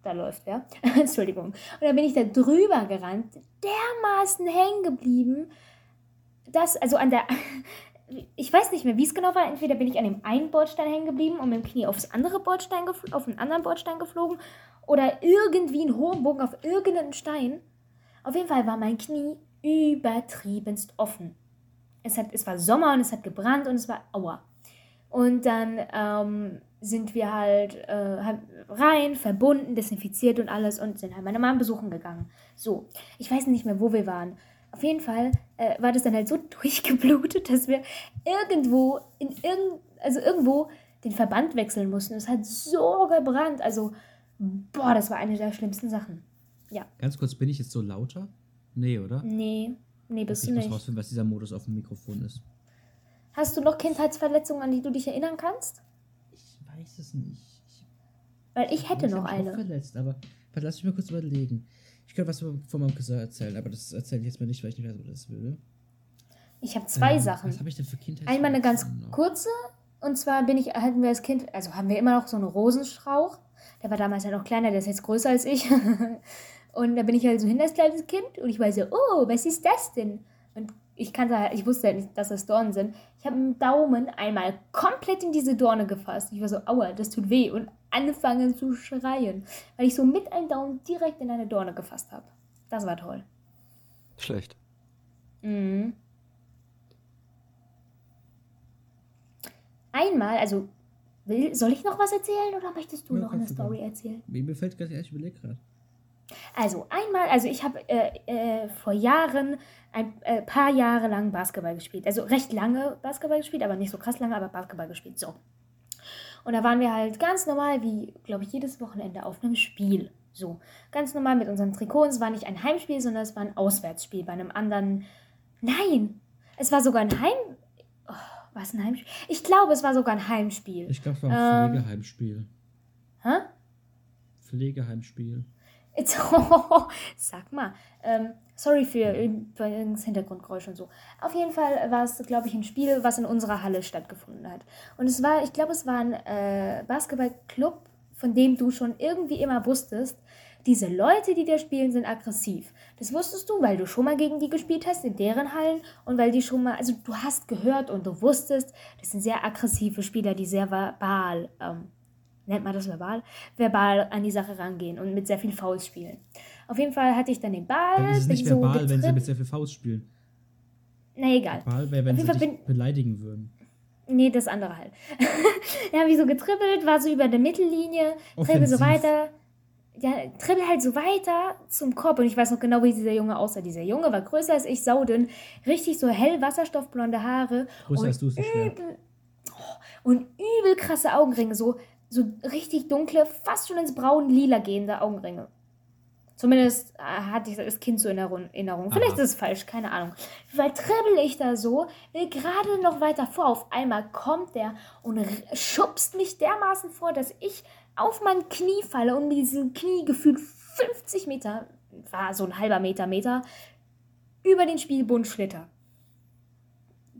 Da läuft wer. (laughs) Entschuldigung. Und dann bin ich da drüber gerannt, dermaßen hängen geblieben, dass, also an der, (laughs) ich weiß nicht mehr, wie es genau war. Entweder bin ich an dem einen Bordstein hängen geblieben und mit dem Knie aufs andere Bordstein auf den anderen Bordstein geflogen oder irgendwie einen hohen Bogen auf irgendeinen Stein. Auf jeden Fall war mein Knie übertriebenst offen. Es, hat, es war Sommer und es hat gebrannt und es war aua. Und dann ähm, sind wir halt äh, halt rein, verbunden, desinfiziert und alles und sind halt meine Mom besuchen gegangen. So, ich weiß nicht mehr, wo wir waren. Auf jeden Fall äh, war das dann halt so (laughs) durchgeblutet, dass wir irgendwo in irgend, also irgendwo den Verband wechseln mussten. Es hat so gebrannt. Also, boah, das war eine der schlimmsten Sachen. Ganz kurz, bin ich jetzt so lauter? Nee, oder? Nee, nee, bist ich du muss nicht. rausfinden, was dieser Modus auf dem Mikrofon ist. Hast du noch Kindheitsverletzungen, an die du dich erinnern kannst? Weiß es nicht. Ich, Weil ich hätte noch eine. verletzt, aber warte, lass mich mal kurz überlegen. Ich könnte was von meinem Cousin erzählen, aber das erzähle ich jetzt mal nicht, weil ich nicht weiß, ob das will. Ich habe zwei Ähm, Sachen. Was habe ich denn für Kindheit? Einmal eine ganz noch? kurze. Und zwar bin ich, hatten wir als Kind, also haben wir immer noch so einen Rosenstrauch. Der war damals ja noch kleiner, der ist jetzt größer als ich. (laughs) und da bin ich halt so hin als kleines Kind und ich war so, oh, was ist das denn? Und ich kannte halt, ich wusste halt nicht, dass das Dornen sind. Ich habe mit dem Daumen einmal komplett in diese Dorne gefasst. Ich war so, aua, das tut weh. Und angefangen zu schreien, weil ich so mit einem Daumen direkt in eine Dorne gefasst habe. Das war toll. Schlecht. Mhm. Einmal, also, will, soll ich noch was erzählen oder möchtest du Ja, noch eine Story erzählen? Mir mir fällt gerade erst überlegt gerade. Also, einmal, also ich habe äh, äh, vor Jahren ein äh, paar Jahre lang Basketball gespielt. Also recht lange Basketball gespielt, aber nicht so krass lange, aber Basketball gespielt. So. Und da waren wir halt ganz normal, wie, glaube ich, jedes Wochenende auf einem Spiel. So. Ganz normal mit unseren Trikots. Es war nicht ein Heimspiel, sondern es war ein Auswärtsspiel bei einem anderen. Nein! Es war sogar ein Heim. Oh, war es ein Heimspiel? Ich glaube, es war sogar ein Heimspiel. Ich glaube, es war ein Ähm. Pflegeheimspiel. Hä? Pflegeheimspiel. Jetzt, (laughs) sag mal. Ähm, sorry für irgendwas Hintergrundgeräusch und so. Auf jeden Fall war es, glaube ich, ein Spiel, was in unserer Halle stattgefunden hat. Und es war, ich glaube, es war ein äh, Basketballclub, von dem du schon irgendwie immer wusstest, diese Leute, die da spielen, sind aggressiv. Das wusstest du, weil du schon mal gegen die gespielt hast in deren Hallen und weil die schon mal, also du hast gehört und du wusstest, das sind sehr aggressive Spieler, die sehr verbal, ähm, nennt man das verbal, verbal an die Sache rangehen und mit sehr viel Fouls spielen. Auf jeden Fall hatte ich dann den Ball. Dann ist es bin nicht so verbal, wenn sie mit sehr viel Faust spielen. Na egal. Verbal wäre, wenn sie dich beleidigen würden. Nee, das andere halt. (laughs) habe ich so getribbelt, war so über der Mittellinie, tribbel so weiter. Ja, tribbel halt so weiter zum Korb. Und ich weiß noch genau, wie dieser Junge aussah. Dieser Junge war größer als ich, saudünn, richtig so hell wasserstoffblonde Haare. Größer und als du ist nicht schwer. oh, und übel krasse Augenringe, so, so richtig dunkle, fast schon ins braun-lila gehende Augenringe. Zumindest äh, hatte ich das Kind so in Erinnerung-. Vielleicht Aha. ist es falsch, keine Ahnung. Weil tribbel ich da so, will gerade noch weiter vor. Auf einmal kommt der und schubst mich dermaßen vor, dass ich auf mein Knie falle und mit diesem Knie gefühlt 50 Meter, war so ein halber Meter, Meter, über den Spielbund schlitter.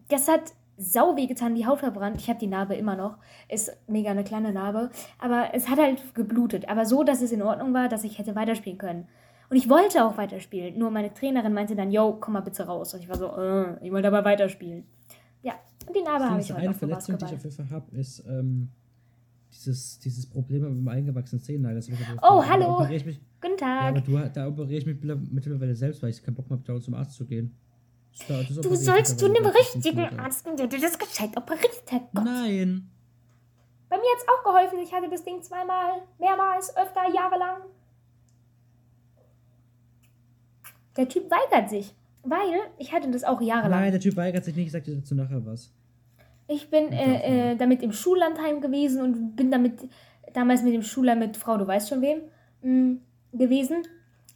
Das hat sau weh getan, die Haut verbrannt. Ich habe die Narbe immer noch. Ist mega eine kleine Narbe. Aber es hat halt geblutet. Aber so, dass es in Ordnung war, dass ich hätte weiterspielen können. Und ich wollte auch weiterspielen. Nur meine Trainerin meinte dann, yo, komm mal bitte raus. Und ich war so, äh, ich wollte aber weiterspielen. Ja, und die Narbe habe ich heute eine Verletzung, die ich auf jeden Fall habe, ist ähm, dieses, dieses Problem mit dem eingewachsenen Zehennagel. Oh, hallo. Guten ja, aber Tag. du, da operiere ich mich mittlerweile selbst, weil ich keinen Bock mehr habe, zum Arzt zu gehen. Du sollst zu einem richtigen Arzt gehen, der dir das gescheit operiert hat. auch. Gott. Nein. Bei mir hat es auch geholfen. Ich hatte das Ding zweimal, mehrmals, öfter, jahrelang. Der Typ weigert sich. Weil ich hatte das auch jahrelang. Nein, der Typ weigert sich nicht. Ich sag dir dazu nachher was. Ich bin äh, äh, damit im Schullandheim gewesen und bin damit damals mit dem Schüler mit Frau, du weißt schon wem, mh, gewesen.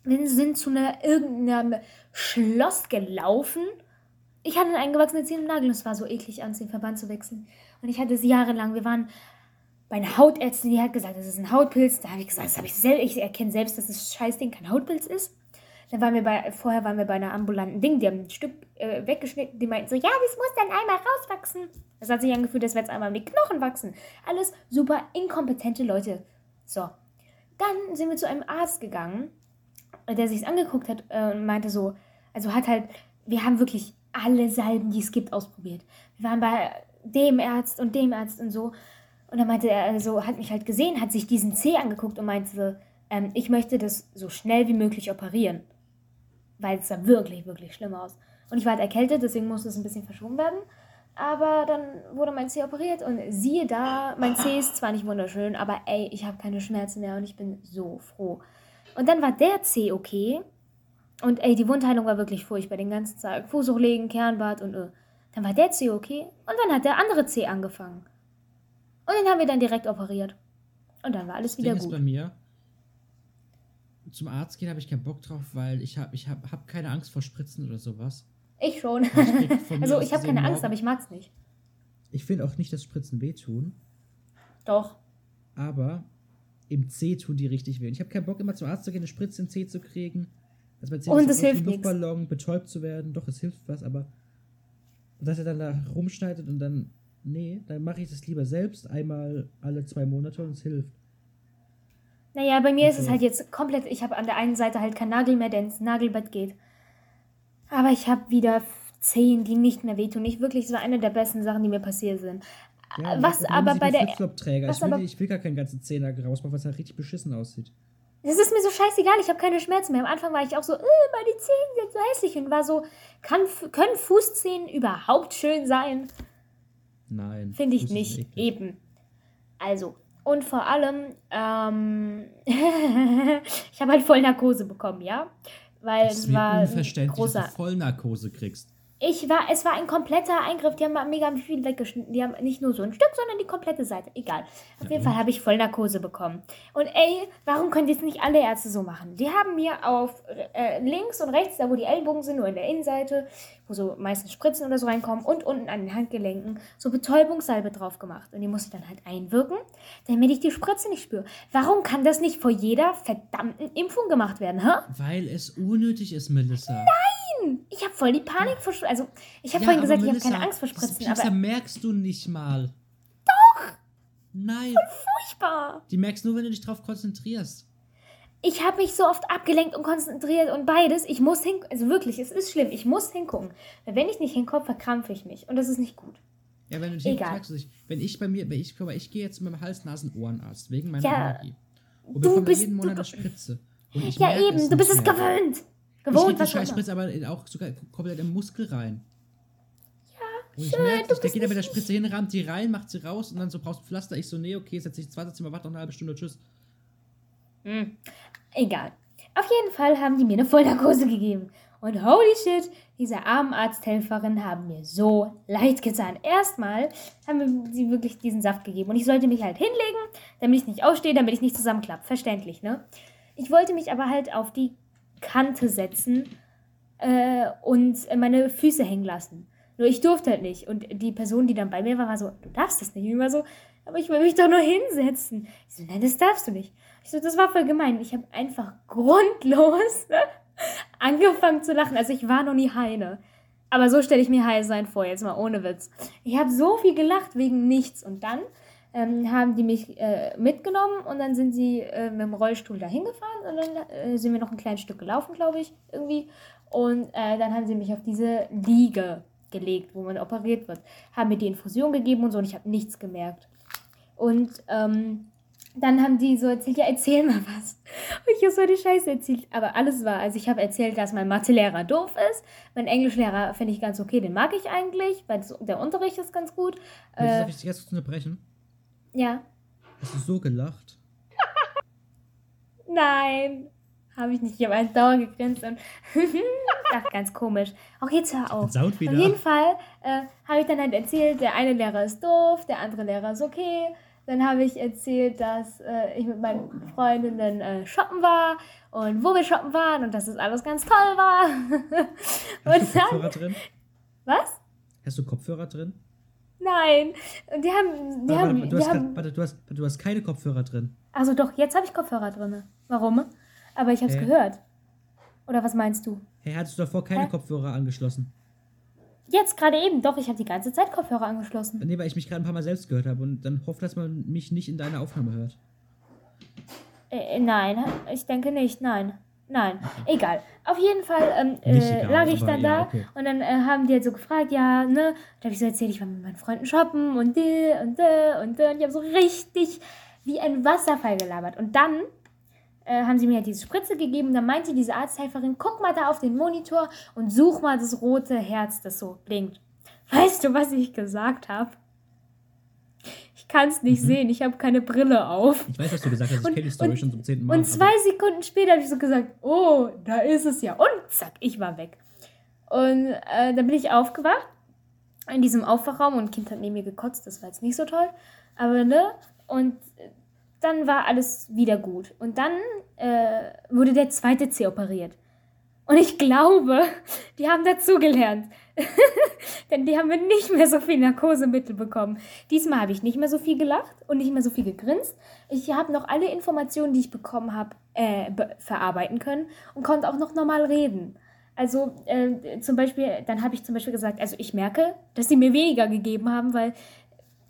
Wir sind zu einer irgendeinem Schloss gelaufen. Ich hatte einen eingewachsenen Zehennagel und es war so eklig, an den Verband zu wechseln. Und ich hatte es jahrelang. Wir waren bei einer Hautärztin, die hat gesagt, das ist ein Hautpilz. Da habe ich gesagt, das habe ich selbst. Ich erkenne selbst, dass das Scheißding kein Hautpilz ist. Dann waren wir bei, vorher waren wir bei einer ambulanten Ding, die haben ein Stück äh, weggeschnitten, die meinten so, ja, das muss dann einmal rauswachsen. Das hat sich angefühlt, als wäre es einmal die Knochen wachsen. Alles super inkompetente Leute. So. Dann sind wir zu einem Arzt gegangen, der sich angeguckt hat äh, und meinte so, also hat halt, wir haben wirklich alle Salben, die es gibt, ausprobiert. Wir waren bei dem Arzt und dem Arzt und so. Und dann meinte er, also hat mich halt gesehen, hat sich diesen Zeh angeguckt und meinte so, ähm, ich möchte das so schnell wie möglich operieren. Weil es sah wirklich, wirklich schlimm aus. Und ich war halt erkältet, deswegen musste es ein bisschen verschoben werden. Aber dann wurde mein Zeh operiert und siehe da, mein Zeh ist zwar nicht wunderschön, aber ey, ich habe keine Schmerzen mehr und ich bin so froh. Und dann war der Zeh okay. Und ey, die Wundheilung war wirklich furchtbar den ganzen Tag. Fuß hochlegen, Kernbad und äh. Dann war der Zeh okay. Und dann hat der andere Zeh angefangen. Und den haben wir dann direkt operiert. Und dann war alles wieder Ding ist bei gut. mir, zum Arzt gehen habe ich keinen Bock drauf, weil ich habe ich hab, hab keine Angst vor Spritzen oder sowas. Ich schon. Ich von (laughs) mir Also ich habe keine Angst, morgen- aber ich mag's nicht. Ich finde auch nicht, dass Spritzen wehtun, Doch. aber im C tun die richtig weh. Und Ich habe keinen Bock, immer zum Arzt zu gehen, eine Spritze im C zu kriegen. Also man Und es hilft. Luftballon, betäubt zu werden. Doch, es hilft was, aber dass er dann da rumschneidet und dann, nee, dann mache ich das lieber selbst einmal alle zwei Monate und es hilft. Naja, bei mir ist es Also- halt jetzt komplett, ich habe an der einen Seite halt kein Nagel mehr, der ins Nagelbett geht. Aber ich habe wieder Zehen, die nicht mehr wehtun. Nicht wirklich, so eine der besten Sachen, die mir passiert sind. Ja, was und aber bei der... Was Ich will, aber- ich will gar keinen ganzen Zehner rausmachen, weil es halt richtig beschissen aussieht. Das ist mir so scheißegal, ich habe keine Schmerzen mehr. Am Anfang war ich auch so, äh, meine Zehen sind so hässlich und war so, kann, können Fußzehen überhaupt schön sein? Nein. Finde ich nicht. Eben. Also, und vor allem, ähm, (laughs) ich habe halt Vollnarkose bekommen, ja? Weil Das es war unverständlich, großer. dass du Vollnarkose kriegst. Ich war, es war ein kompletter Eingriff. Die haben mega viel weggeschnitten. Die haben nicht nur so ein Stück, sondern die komplette Seite. Egal. Auf jeden Fall habe ich Vollnarkose bekommen. Und ey, warum können jetzt nicht alle Ärzte so machen? Die haben mir auf äh, links und rechts, da wo die Ellbogen sind, nur in der Innenseite, wo so meistens Spritzen oder so reinkommen und unten an den Handgelenken so Betäubungssalbe drauf gemacht. Und die musste ich dann halt einwirken, damit ich die Spritze nicht spüre. Warum kann das nicht vor jeder verdammten Impfung gemacht werden, hä? Weil es unnötig ist, Melissa. Ich habe voll die Panik vor Spritzen. Also, ich habe Ja, vorhin gesagt, ich habe Melissa, keine Angst vor Spritzen, Piekser aber merkst du nicht mal. Doch! Nein, furchtbar. die merkst du nur, wenn du dich drauf konzentrierst. Ich habe mich so oft abgelenkt und konzentriert und beides. Ich muss hingucken. Also wirklich, es ist schlimm. Ich muss hingucken. Weil wenn ich nicht hingucke, verkrampfe ich mich. Und das ist nicht gut. Ja, wenn du dich Egal. merkst du nicht. Wenn ich bei mir, wenn ich, guck mal, ich gehe jetzt zu meinem Hals-Nasen-Ohrenarzt wegen meiner Ja, Allergie. Und du bist- jeden Monat eine Spritze. Ich Ja, eben. Du nicht bist es mehr. gewöhnt. Ich krieg Gewohnt, die auch immer. Spritze aber auch sogar komplett im Muskel rein. Ja, und ich schön, merke, du nicht, der geht da mit der nicht- Spritze hin, rammt die rein, macht sie raus und dann so brauchst du Pflaster. Ich so, nee, okay, setz dich ins Wartezimmer, warte noch eine halbe Stunde, tschüss. Hm. Egal. Auf jeden Fall haben die mir eine Vollnarkose gegeben. Und holy shit, diese armen Arzthelferin haben mir so leid getan. Erstmal haben sie wirklich diesen Saft gegeben. Und ich sollte mich halt hinlegen, damit ich nicht aufstehe, damit ich nicht zusammenklappe. Verständlich, ne? Ich wollte mich aber halt auf die Kante setzen äh, und meine Füße hängen lassen. Nur ich durfte halt nicht. Und die Person, die dann bei mir war, war so, du darfst das nicht. Und ich war so, aber ich will mich doch nur hinsetzen. Ich so, nein, das darfst du nicht. So, das war voll gemein. Ich habe einfach grundlos (laughs) angefangen zu lachen. Also ich war noch nie Heine. Aber so stelle ich mir Heil sein vor, jetzt mal ohne Witz. Ich habe so viel gelacht wegen nichts. Und dann ähm, haben die mich äh, mitgenommen und dann sind sie äh, mit dem Rollstuhl dahin gefahren und dann äh, sind wir noch ein kleines Stück gelaufen, glaube ich, irgendwie. Und äh, dann haben sie mich auf diese Liege gelegt, wo man operiert wird. Haben mir die Infusion gegeben und so und ich habe nichts gemerkt. Und ähm, dann haben die so erzählt, ja, erzähl mal was. Und ich habe so eine Scheiße erzählt. Aber alles war, also ich habe erzählt, dass mein Mathelehrer doof ist. Mein Englischlehrer finde ich ganz okay, den mag ich eigentlich, weil das, der Unterricht ist ganz gut. Äh, darf ich dich ganz kurz unterbrechen? ja, Hast du so gelacht? (laughs) nein, habe ich nicht. Ich habe einen Dauer gegrinst und (laughs) ach, ganz komisch. Auch jetzt hör auf. Saut wieder. Auf jeden Fall äh, habe ich dann halt erzählt, der eine Lehrer ist doof, der andere Lehrer ist okay. Dann habe ich erzählt, dass äh, ich mit meinen Freundinnen äh, shoppen war und wo wir shoppen waren und dass das alles ganz toll war. (laughs) Hast du Kopfhörer drin? was? Hast du Kopfhörer drin? Nein. Und die haben, die Warte, haben, warte, du, die hast haben, grad, warte, du, hast, du hast keine Kopfhörer drin. also doch, jetzt habe ich Kopfhörer drin. Warum? Aber ich habe es Hä? gehört. Oder was meinst du? Hey, hattest du davor keine Hä? Kopfhörer angeschlossen? Jetzt gerade eben, doch, ich habe die ganze Zeit Kopfhörer angeschlossen. Nee, weil ich mich gerade ein paar Mal selbst gehört habe und dann hofft, dass man mich nicht in deiner Aufnahme hört. Äh, nein, ich denke nicht, nein. Nein, egal. Auf jeden Fall ähm, äh, lag ich dann ja, da okay. und dann äh, haben die halt so gefragt, ja, ne? Da habe ich so erzählt, ich war mit meinen Freunden shoppen und die und die und die und ich habe so richtig wie ein Wasserfall gelabert. Und dann äh, haben sie mir diese Spritze gegeben und dann meinte diese Arzthelferin, guck mal da auf den Monitor und such mal das rote Herz, das so blinkt. Weißt du, was ich gesagt habe? Ich kann es nicht Mhm. sehen, ich habe keine Brille auf. Ich weiß, was du gesagt hast. Ich kenne die Story und- schon zum zehnten Mal. Und zwei Sekunden später habe ich so gesagt, oh, da ist es ja. Und zack, ich war weg. Und äh, dann bin ich aufgewacht in diesem Aufwachraum und ein Kind hat neben mir gekotzt. Das war jetzt nicht so toll. Aber ne? Und dann war alles wieder gut. Und dann äh, wurde der zweite C operiert. Und ich glaube, (laughs) die haben dazugelernt. (laughs) Denn die haben wir nicht mehr so viel Narkosemittel bekommen. Diesmal habe ich nicht mehr so viel gelacht und nicht mehr so viel gegrinst. Ich habe noch alle Informationen, die ich bekommen habe, äh, be- verarbeiten können und konnte auch noch normal reden. Also äh, zum Beispiel, dann habe ich zum Beispiel gesagt, also ich merke, dass sie mir weniger gegeben haben, weil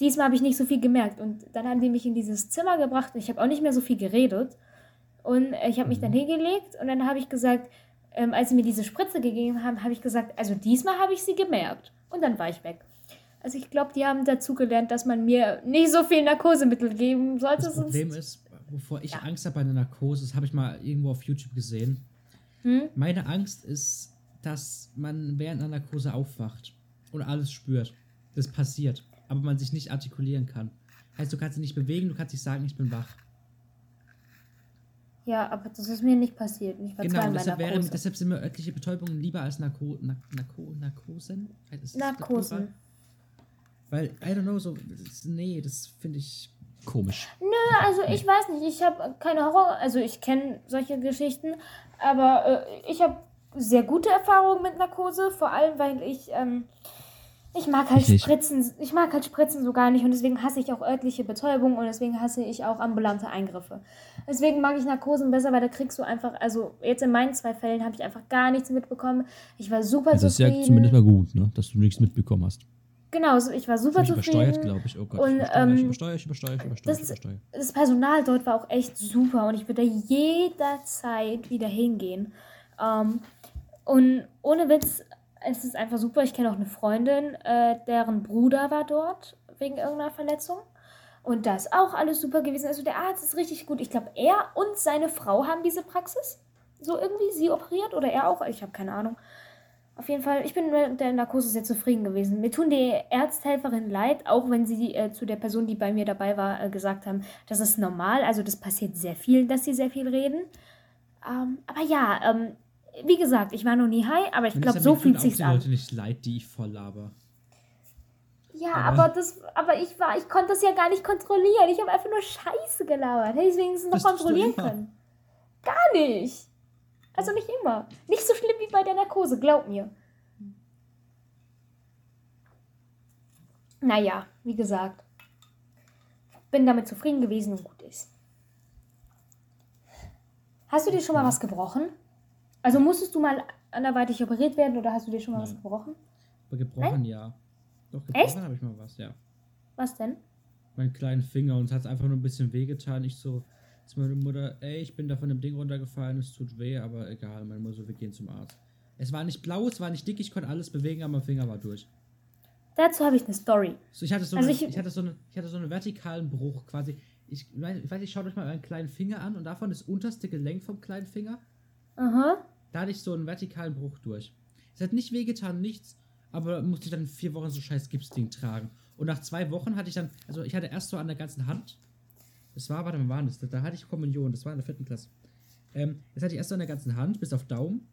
diesmal habe ich nicht so viel gemerkt. Und dann haben die mich in dieses Zimmer gebracht und ich habe auch nicht mehr so viel geredet. Und ich habe mich dann hingelegt und dann habe ich gesagt, ähm, als sie mir diese Spritze gegeben haben, habe ich gesagt, also diesmal habe ich sie gemerkt. Und dann war ich weg. Also ich glaube, die haben dazu gelernt, dass man mir nicht so viel Narkosemittel geben sollte. Das Problem ist, wovor ich Ja. Angst habe bei einer Narkose, das habe ich mal irgendwo auf YouTube gesehen. Hm? Meine Angst ist, dass man während einer Narkose aufwacht und alles spürt. Das passiert, aber man sich nicht artikulieren kann. Heißt, du kannst dich nicht bewegen, du kannst nicht sagen, ich bin wach. Ja, aber das ist mir nicht passiert. Ich war Genau, deshalb, wäre, deshalb sind mir örtliche Betäubungen lieber als Narko, Nar Narko, Narkosen. Narkosen. Weil, I don't know, so, das, nee, das finde ich komisch. Ja, also ich weiß nicht, ich habe keine Horror, also ich kenne solche Geschichten, aber äh, ich habe sehr gute Erfahrungen mit Narkose, vor allem weil ich ähm, ich mag halt Ich nicht. Spritzen, ich mag halt Spritzen so gar nicht und deswegen hasse ich auch örtliche Betäubung und deswegen hasse ich auch ambulante Eingriffe. Deswegen mag ich Narkosen besser, weil da kriegst du einfach, also jetzt in meinen zwei Fällen habe ich einfach gar nichts mitbekommen. Ich war super Also, das ist ja zufrieden. zumindest mal gut, ne? dass du nichts mitbekommen hast. genau, ich war super Ich übersteuert, zufrieden. glaube ich. Oh Gott, Und, ich ähm, ich übersteuere, ich übersteuere, ich übersteuere, das ich übersteuere. das Personal dort war auch echt super und ich würde da jederzeit wieder hingehen. Ähm, und ohne Witz, es ist einfach super. Ich kenne auch eine Freundin, äh, deren Bruder war dort wegen irgendeiner Verletzung. Und da ist auch alles super gewesen. Also der Arzt ist richtig gut. Ich glaube, er und seine Frau haben diese Praxis. So irgendwie sie operiert oder er auch. Ich habe keine Ahnung. Auf jeden Fall, ich bin mit der Narkose sehr zufrieden gewesen. Mir tun die Ärzthelferin leid, auch wenn sie äh, zu der Person, die bei mir dabei war, äh, gesagt haben, das ist normal. Also das passiert sehr viel, dass sie sehr viel reden. Ähm, aber ja, ähm, wie gesagt, ich war noch nie high, aber ich glaube, so fühlt sich's an. Leute nicht leid, die ich voll laber. Ja, Aber- aber das, aber ich war, ich konnte das ja gar nicht kontrollieren. Ich habe einfach nur Scheiße gelabert. Hätte ich es wenigstens noch kontrollieren können. Gar nicht. Also nicht immer. Nicht so schlimm wie bei der Narkose, glaub mir. Naja, wie gesagt. Bin damit zufrieden gewesen und gut ist. Hast du dir schon mal was gebrochen? Also musstest du mal anderweitig operiert werden oder hast du dir schon mal was Nein. gebrochen? Aber gebrochen, ja. Doch, gebrochen habe ich mal was, ja. Was denn? Meinen kleinen Finger und es hat einfach nur ein bisschen wehgetan. Ich so, zu meiner Mutter, ey, ich bin da von dem Ding runtergefallen, es tut weh, aber egal, meine Mutter so, wir gehen zum Arzt. Es war nicht blau, es war nicht dick, ich konnte alles bewegen, aber mein Finger war durch. Dazu habe ich eine Story. So, ich hatte so, Also eine, ich- ich, hatte so eine, ich hatte so einen vertikalen Bruch quasi. Ich, weiß- ich weiß nicht, schaut euch mal euren kleinen Finger an und davon das unterste Gelenk vom kleinen Finger. Aha. Da hatte ich so einen vertikalen Bruch durch. Es hat nicht wehgetan, nichts, aber musste ich dann vier Wochen so scheiß Gipsding tragen. Und nach zwei Wochen hatte ich dann, also ich hatte erst so an der ganzen Hand, das war, warte, wann war das? Da hatte ich Kommunion, das war in der vierten Klasse. Ähm, das hatte ich erst so an der ganzen Hand, bis auf Daumen.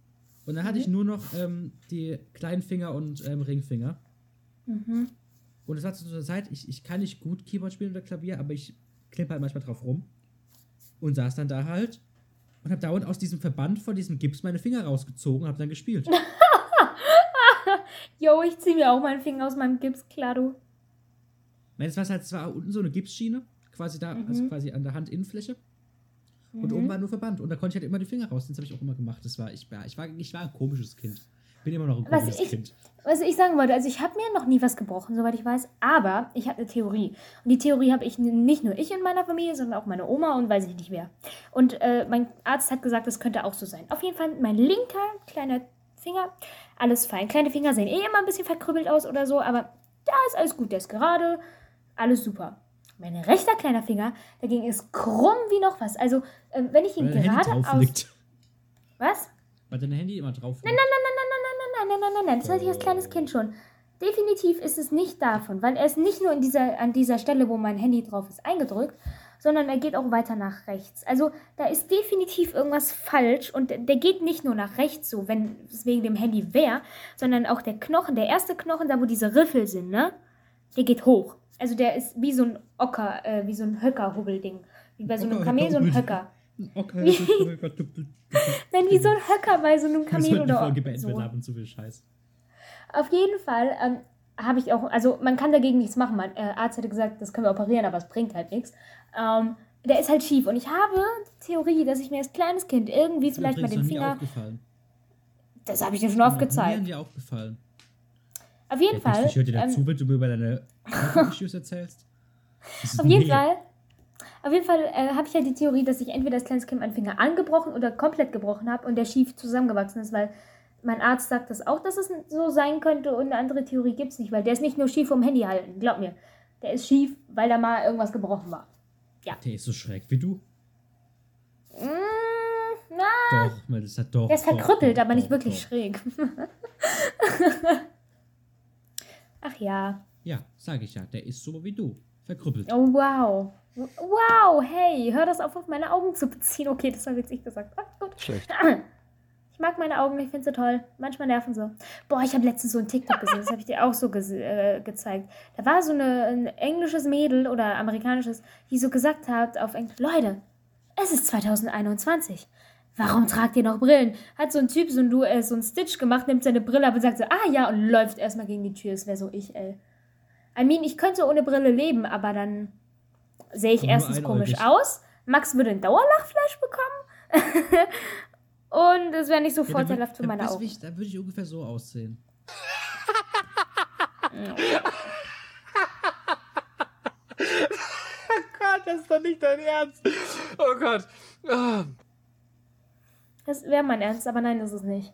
Und dann hatte ich nur noch ähm, die kleinen Finger und ähm, Ringfinger. Mhm. Und es war zu der Zeit, ich, ich kann nicht gut Keyboard spielen oder Klavier, aber ich klimper halt manchmal drauf rum. Und saß dann da halt und habe dauernd aus diesem Verband von diesem Gips meine Finger rausgezogen und habe dann gespielt. (laughs) Jo, ich ziehe mir auch meinen Finger aus meinem Gips, klar du. Nein, es war halt, es war unten so eine Gipsschiene, quasi da, also Mhm. quasi an der Handinnenfläche. Und oben war nur Verband. Und da konnte ich halt immer die Finger raus. Das habe ich auch immer gemacht. Das war, ich, war, ich, war, ich war ein komisches Kind. Bin immer noch ein Was ich- Kind. Was ich sagen wollte, also ich habe mir noch nie was gebrochen, soweit ich weiß, aber ich habe eine Theorie. Und die Theorie habe ich nicht nur ich in meiner Familie, sondern auch meine Oma und weiß ich nicht wer. Und äh, mein Arzt hat gesagt, das könnte auch so sein. Auf jeden Fall mein linker kleiner Finger, alles fein. Kleine Finger sehen eh immer ein bisschen verkrüppelt aus oder so, aber da ist alles gut, der ist gerade, alles super. Mein rechter kleiner Finger, dagegen ist krumm wie noch was. Also, äh, wenn ich ihn Weil gerade aus... liegt. Was? Weil dein Handy immer drauf liegt. Nein, nein, nein, nein, nein, nein, nein, nein. Das hatte ich als kleines Kind schon. Definitiv ist es nicht davon, weil er ist nicht nur in dieser, an dieser Stelle, wo mein Handy drauf ist, eingedrückt, sondern er geht auch weiter nach rechts. Also da ist definitiv irgendwas falsch und der geht nicht nur nach rechts so, wenn es wegen dem Handy wäre, sondern auch der Knochen, der erste Knochen, da wo diese Riffel sind, ne? Der geht hoch. Also der ist wie so ein Ocker, äh, wie so ein Höckerhubbelding. Wie bei so einem Kamel, so ein. Höcker. Okay. Nein, wie so ein Höcker bei so einem Kamel oder Folge beenden, so. labern zu viel Scheiß. Auf jeden Fall ähm, habe ich auch, also man kann dagegen nichts machen. Mein äh, Arzt hätte gesagt, das können wir operieren, aber es bringt halt nichts. Ähm, der ist halt schief und ich habe die Theorie, dass ich mir als kleines Kind irgendwie vielleicht mal den Finger. aufgefallen. Das habe ich dir schon oft gezeigt. an dir aufgefallen. Auf jeden Fall. Ich höre dir dazu, ähm, wenn du mir über deine (laughs) Issues erzählst. Das ist Auf jeden. Fall. Auf jeden Fall äh, habe ich ja die Theorie, dass ich entweder als kleines Kind meinen Finger angebrochen oder komplett gebrochen habe und der schief zusammengewachsen ist, weil mein Arzt sagt das auch, dass es so sein könnte und eine andere Theorie gibt es nicht, weil der ist nicht nur schief vom Handy halten, glaub mir. Der ist schief, weil da mal irgendwas gebrochen war. Der ist so schräg wie du. Mm, na, Doch, weil das hat doch. der ist verkrüppelt, doch, aber nicht doch, wirklich doch. schräg. (laughs) Ach ja. Ja, sag ich ja. Der ist so wie du. Verkrüppelt. Oh, wow. Wow, hey, hör das auf, auf meine Augen zu beziehen. Okay, das habe jetzt ich gesagt. Ah, gut. Schlecht. (clears throat) Ich mag meine Augen, ich finde sie toll. Manchmal nerven sie. Boah, ich habe letztens so ein TikTok gesehen, das habe ich dir auch so gese- äh, gezeigt. Da war so eine, ein englisches Mädel oder amerikanisches, die so gesagt hat auf Englisch, Leute, es ist 2021. Warum tragt ihr noch Brillen? Hat so ein Typ so ein, Du- äh, so ein Stitch gemacht, nimmt seine Brille ab und sagt so, ah ja, und läuft erstmal gegen die Tür. Das wäre so ich, ey. I mean, ich könnte ohne Brille leben, aber dann sehe ich nur erstens komisch aus. Max würde ein Dauerlachfleisch bekommen. (laughs) und es wäre nicht so Ja, vorteilhaft für meine da, Augen. ich, da würde ich ungefähr so aussehen. (laughs) Oh Gott, das ist doch nicht dein Ernst. Oh Gott. Das wäre mein Ernst, aber nein, das ist nicht.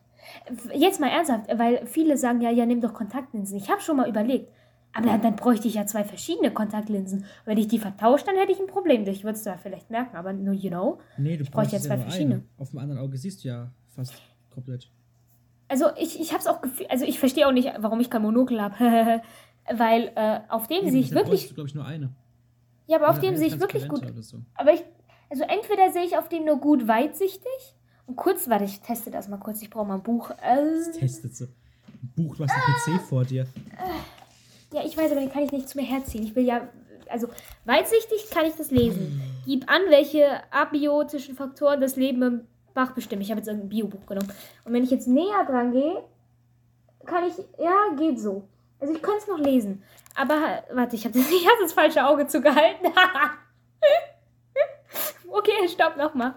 Jetzt mal ernsthaft, weil viele sagen ja, ja, nimm doch Kontaktlinsen. Ich habe schon mal überlegt. Aber dann, dann bräuchte ich ja zwei verschiedene Kontaktlinsen. Wenn ich die vertausche, dann hätte ich ein Problem. Ich würde es da vielleicht merken, aber nur, you know. Nee, du Ich brauchst ja zwei verschiedene. eine. Auf dem anderen Auge siehst du ja fast komplett. Also ich, ich habe es auch gefühlt, also ich verstehe auch nicht, warum ich kein Monokel habe. (laughs) weil äh, auf dem sehe ich wirklich, du, glaube ich, nur eine. ja, aber auf dem sehe ich wirklich gut. so. Aber ich, also entweder sehe ich auf dem nur gut weitsichtig und kurz, warte, ich teste das mal kurz, ich brauche mal ein Buch. Äh, Testet sie. Buch, du hast einen PC vor dir. Ja, ich weiß, aber den kann ich nicht zu mir herziehen. Ich will ja, also weitsichtig kann ich das lesen. Gib an, welche abiotischen Faktoren das Leben im Bach bestimmen. Ich habe jetzt irgendein Biobuch genommen. Und wenn ich jetzt näher dran gehe, kann ich, ja, geht so. Also ich könnte es noch lesen. Aber, warte, ich habe das, (laughs) hab das falsche Auge zugehalten. (laughs) okay, stopp nochmal.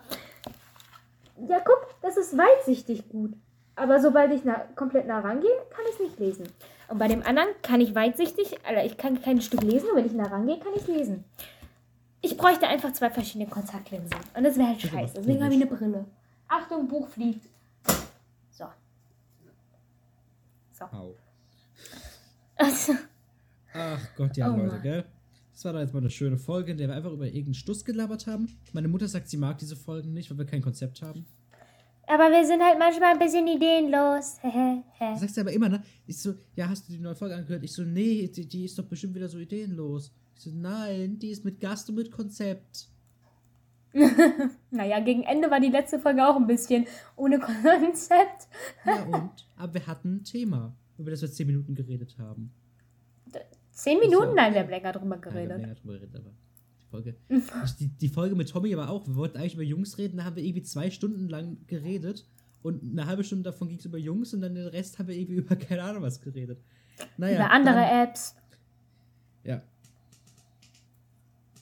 Ja, guck, das ist weitsichtig gut. Aber sobald ich nah, komplett nah rangehe, kann ich es nicht lesen. Und bei dem anderen kann ich weitsichtig, also ich kann kein Stück lesen, und wenn ich nah rangehe, kann ich es lesen. Ich bräuchte einfach zwei verschiedene Kontaktlinsen. Und das wäre halt scheiße. Deswegen habe ich eine Brille. Achtung, Buch fliegt. So. So. Au. Also, Ach Gott, ja, Oh Leute, Mann. gell? Das war doch jetzt mal eine schöne Folge, in der wir einfach über irgendeinen Stuss gelabert haben. Meine Mutter sagt, sie mag diese Folgen nicht, weil wir kein Konzept haben. Aber wir sind halt manchmal ein bisschen ideenlos. (laughs) Das sagst du aber immer, ne? Ich so, ja, hast du die neue Folge angehört? Ich so, nee, die, die ist doch bestimmt wieder so ideenlos. Ich so, nein, die ist mit Gast und mit Konzept. (laughs) naja, gegen Ende war die letzte Folge auch ein bisschen ohne Konzept. Ja, und? Aber wir hatten ein Thema, über das wir zehn Minuten geredet haben. Zehn Minuten? okay. Nein, wir haben länger drüber Nein, wir haben geredet. länger drüber geredet, aber Folge. (laughs) Die, die Folge mit Tommy aber auch. Wir wollten eigentlich über Jungs reden, da haben wir irgendwie zwei Stunden lang geredet. Und eine halbe Stunde davon ging es über Jungs und dann den Rest haben wir irgendwie (laughs) über keine Ahnung was geredet. Naja. Über andere dann, Apps. Ja.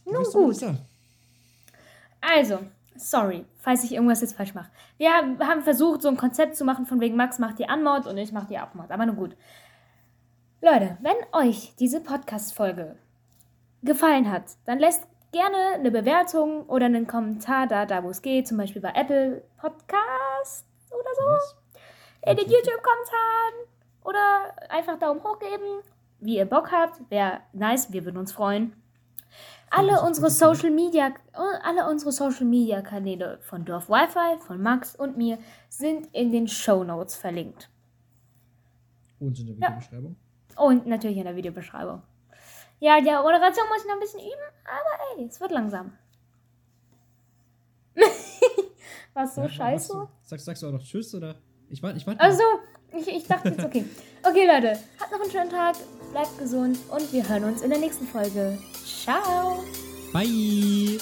Nun gut. Also, sorry, falls ich irgendwas jetzt falsch mache. Wir haben versucht, so ein Konzept zu machen, von wegen Max macht die Anmod und ich mache die Abmod. Aber nun gut. Leute, wenn euch diese Podcast-Folge gefallen hat, dann lasst gerne eine Bewertung oder einen Kommentar da, da wo es geht, zum Beispiel bei Apple Podcast oder so. Yes. in den YouTube-Kommentaren oder einfach Daumen hoch geben, wie ihr Bock habt. Wäre nice, wir würden uns freuen. Alle unsere Social Media, alle unsere Social Media Kanäle von Dorf Wi-Fi, von Max und mir sind in den Show Notes verlinkt. Und in der Ja. Videobeschreibung. Und natürlich in der Videobeschreibung. Ja, der Moderation muss ich noch ein bisschen üben, aber ey, es wird langsam. (laughs) War so Ja, scheiße? du- Sagst, sagst du auch noch Tschüss oder? Ich warte, ich warte. Also, ich, ich dachte jetzt, okay. (laughs) Okay, Leute, habt noch einen schönen Tag, bleibt gesund und wir hören uns in der nächsten Folge. Ciao! Bye.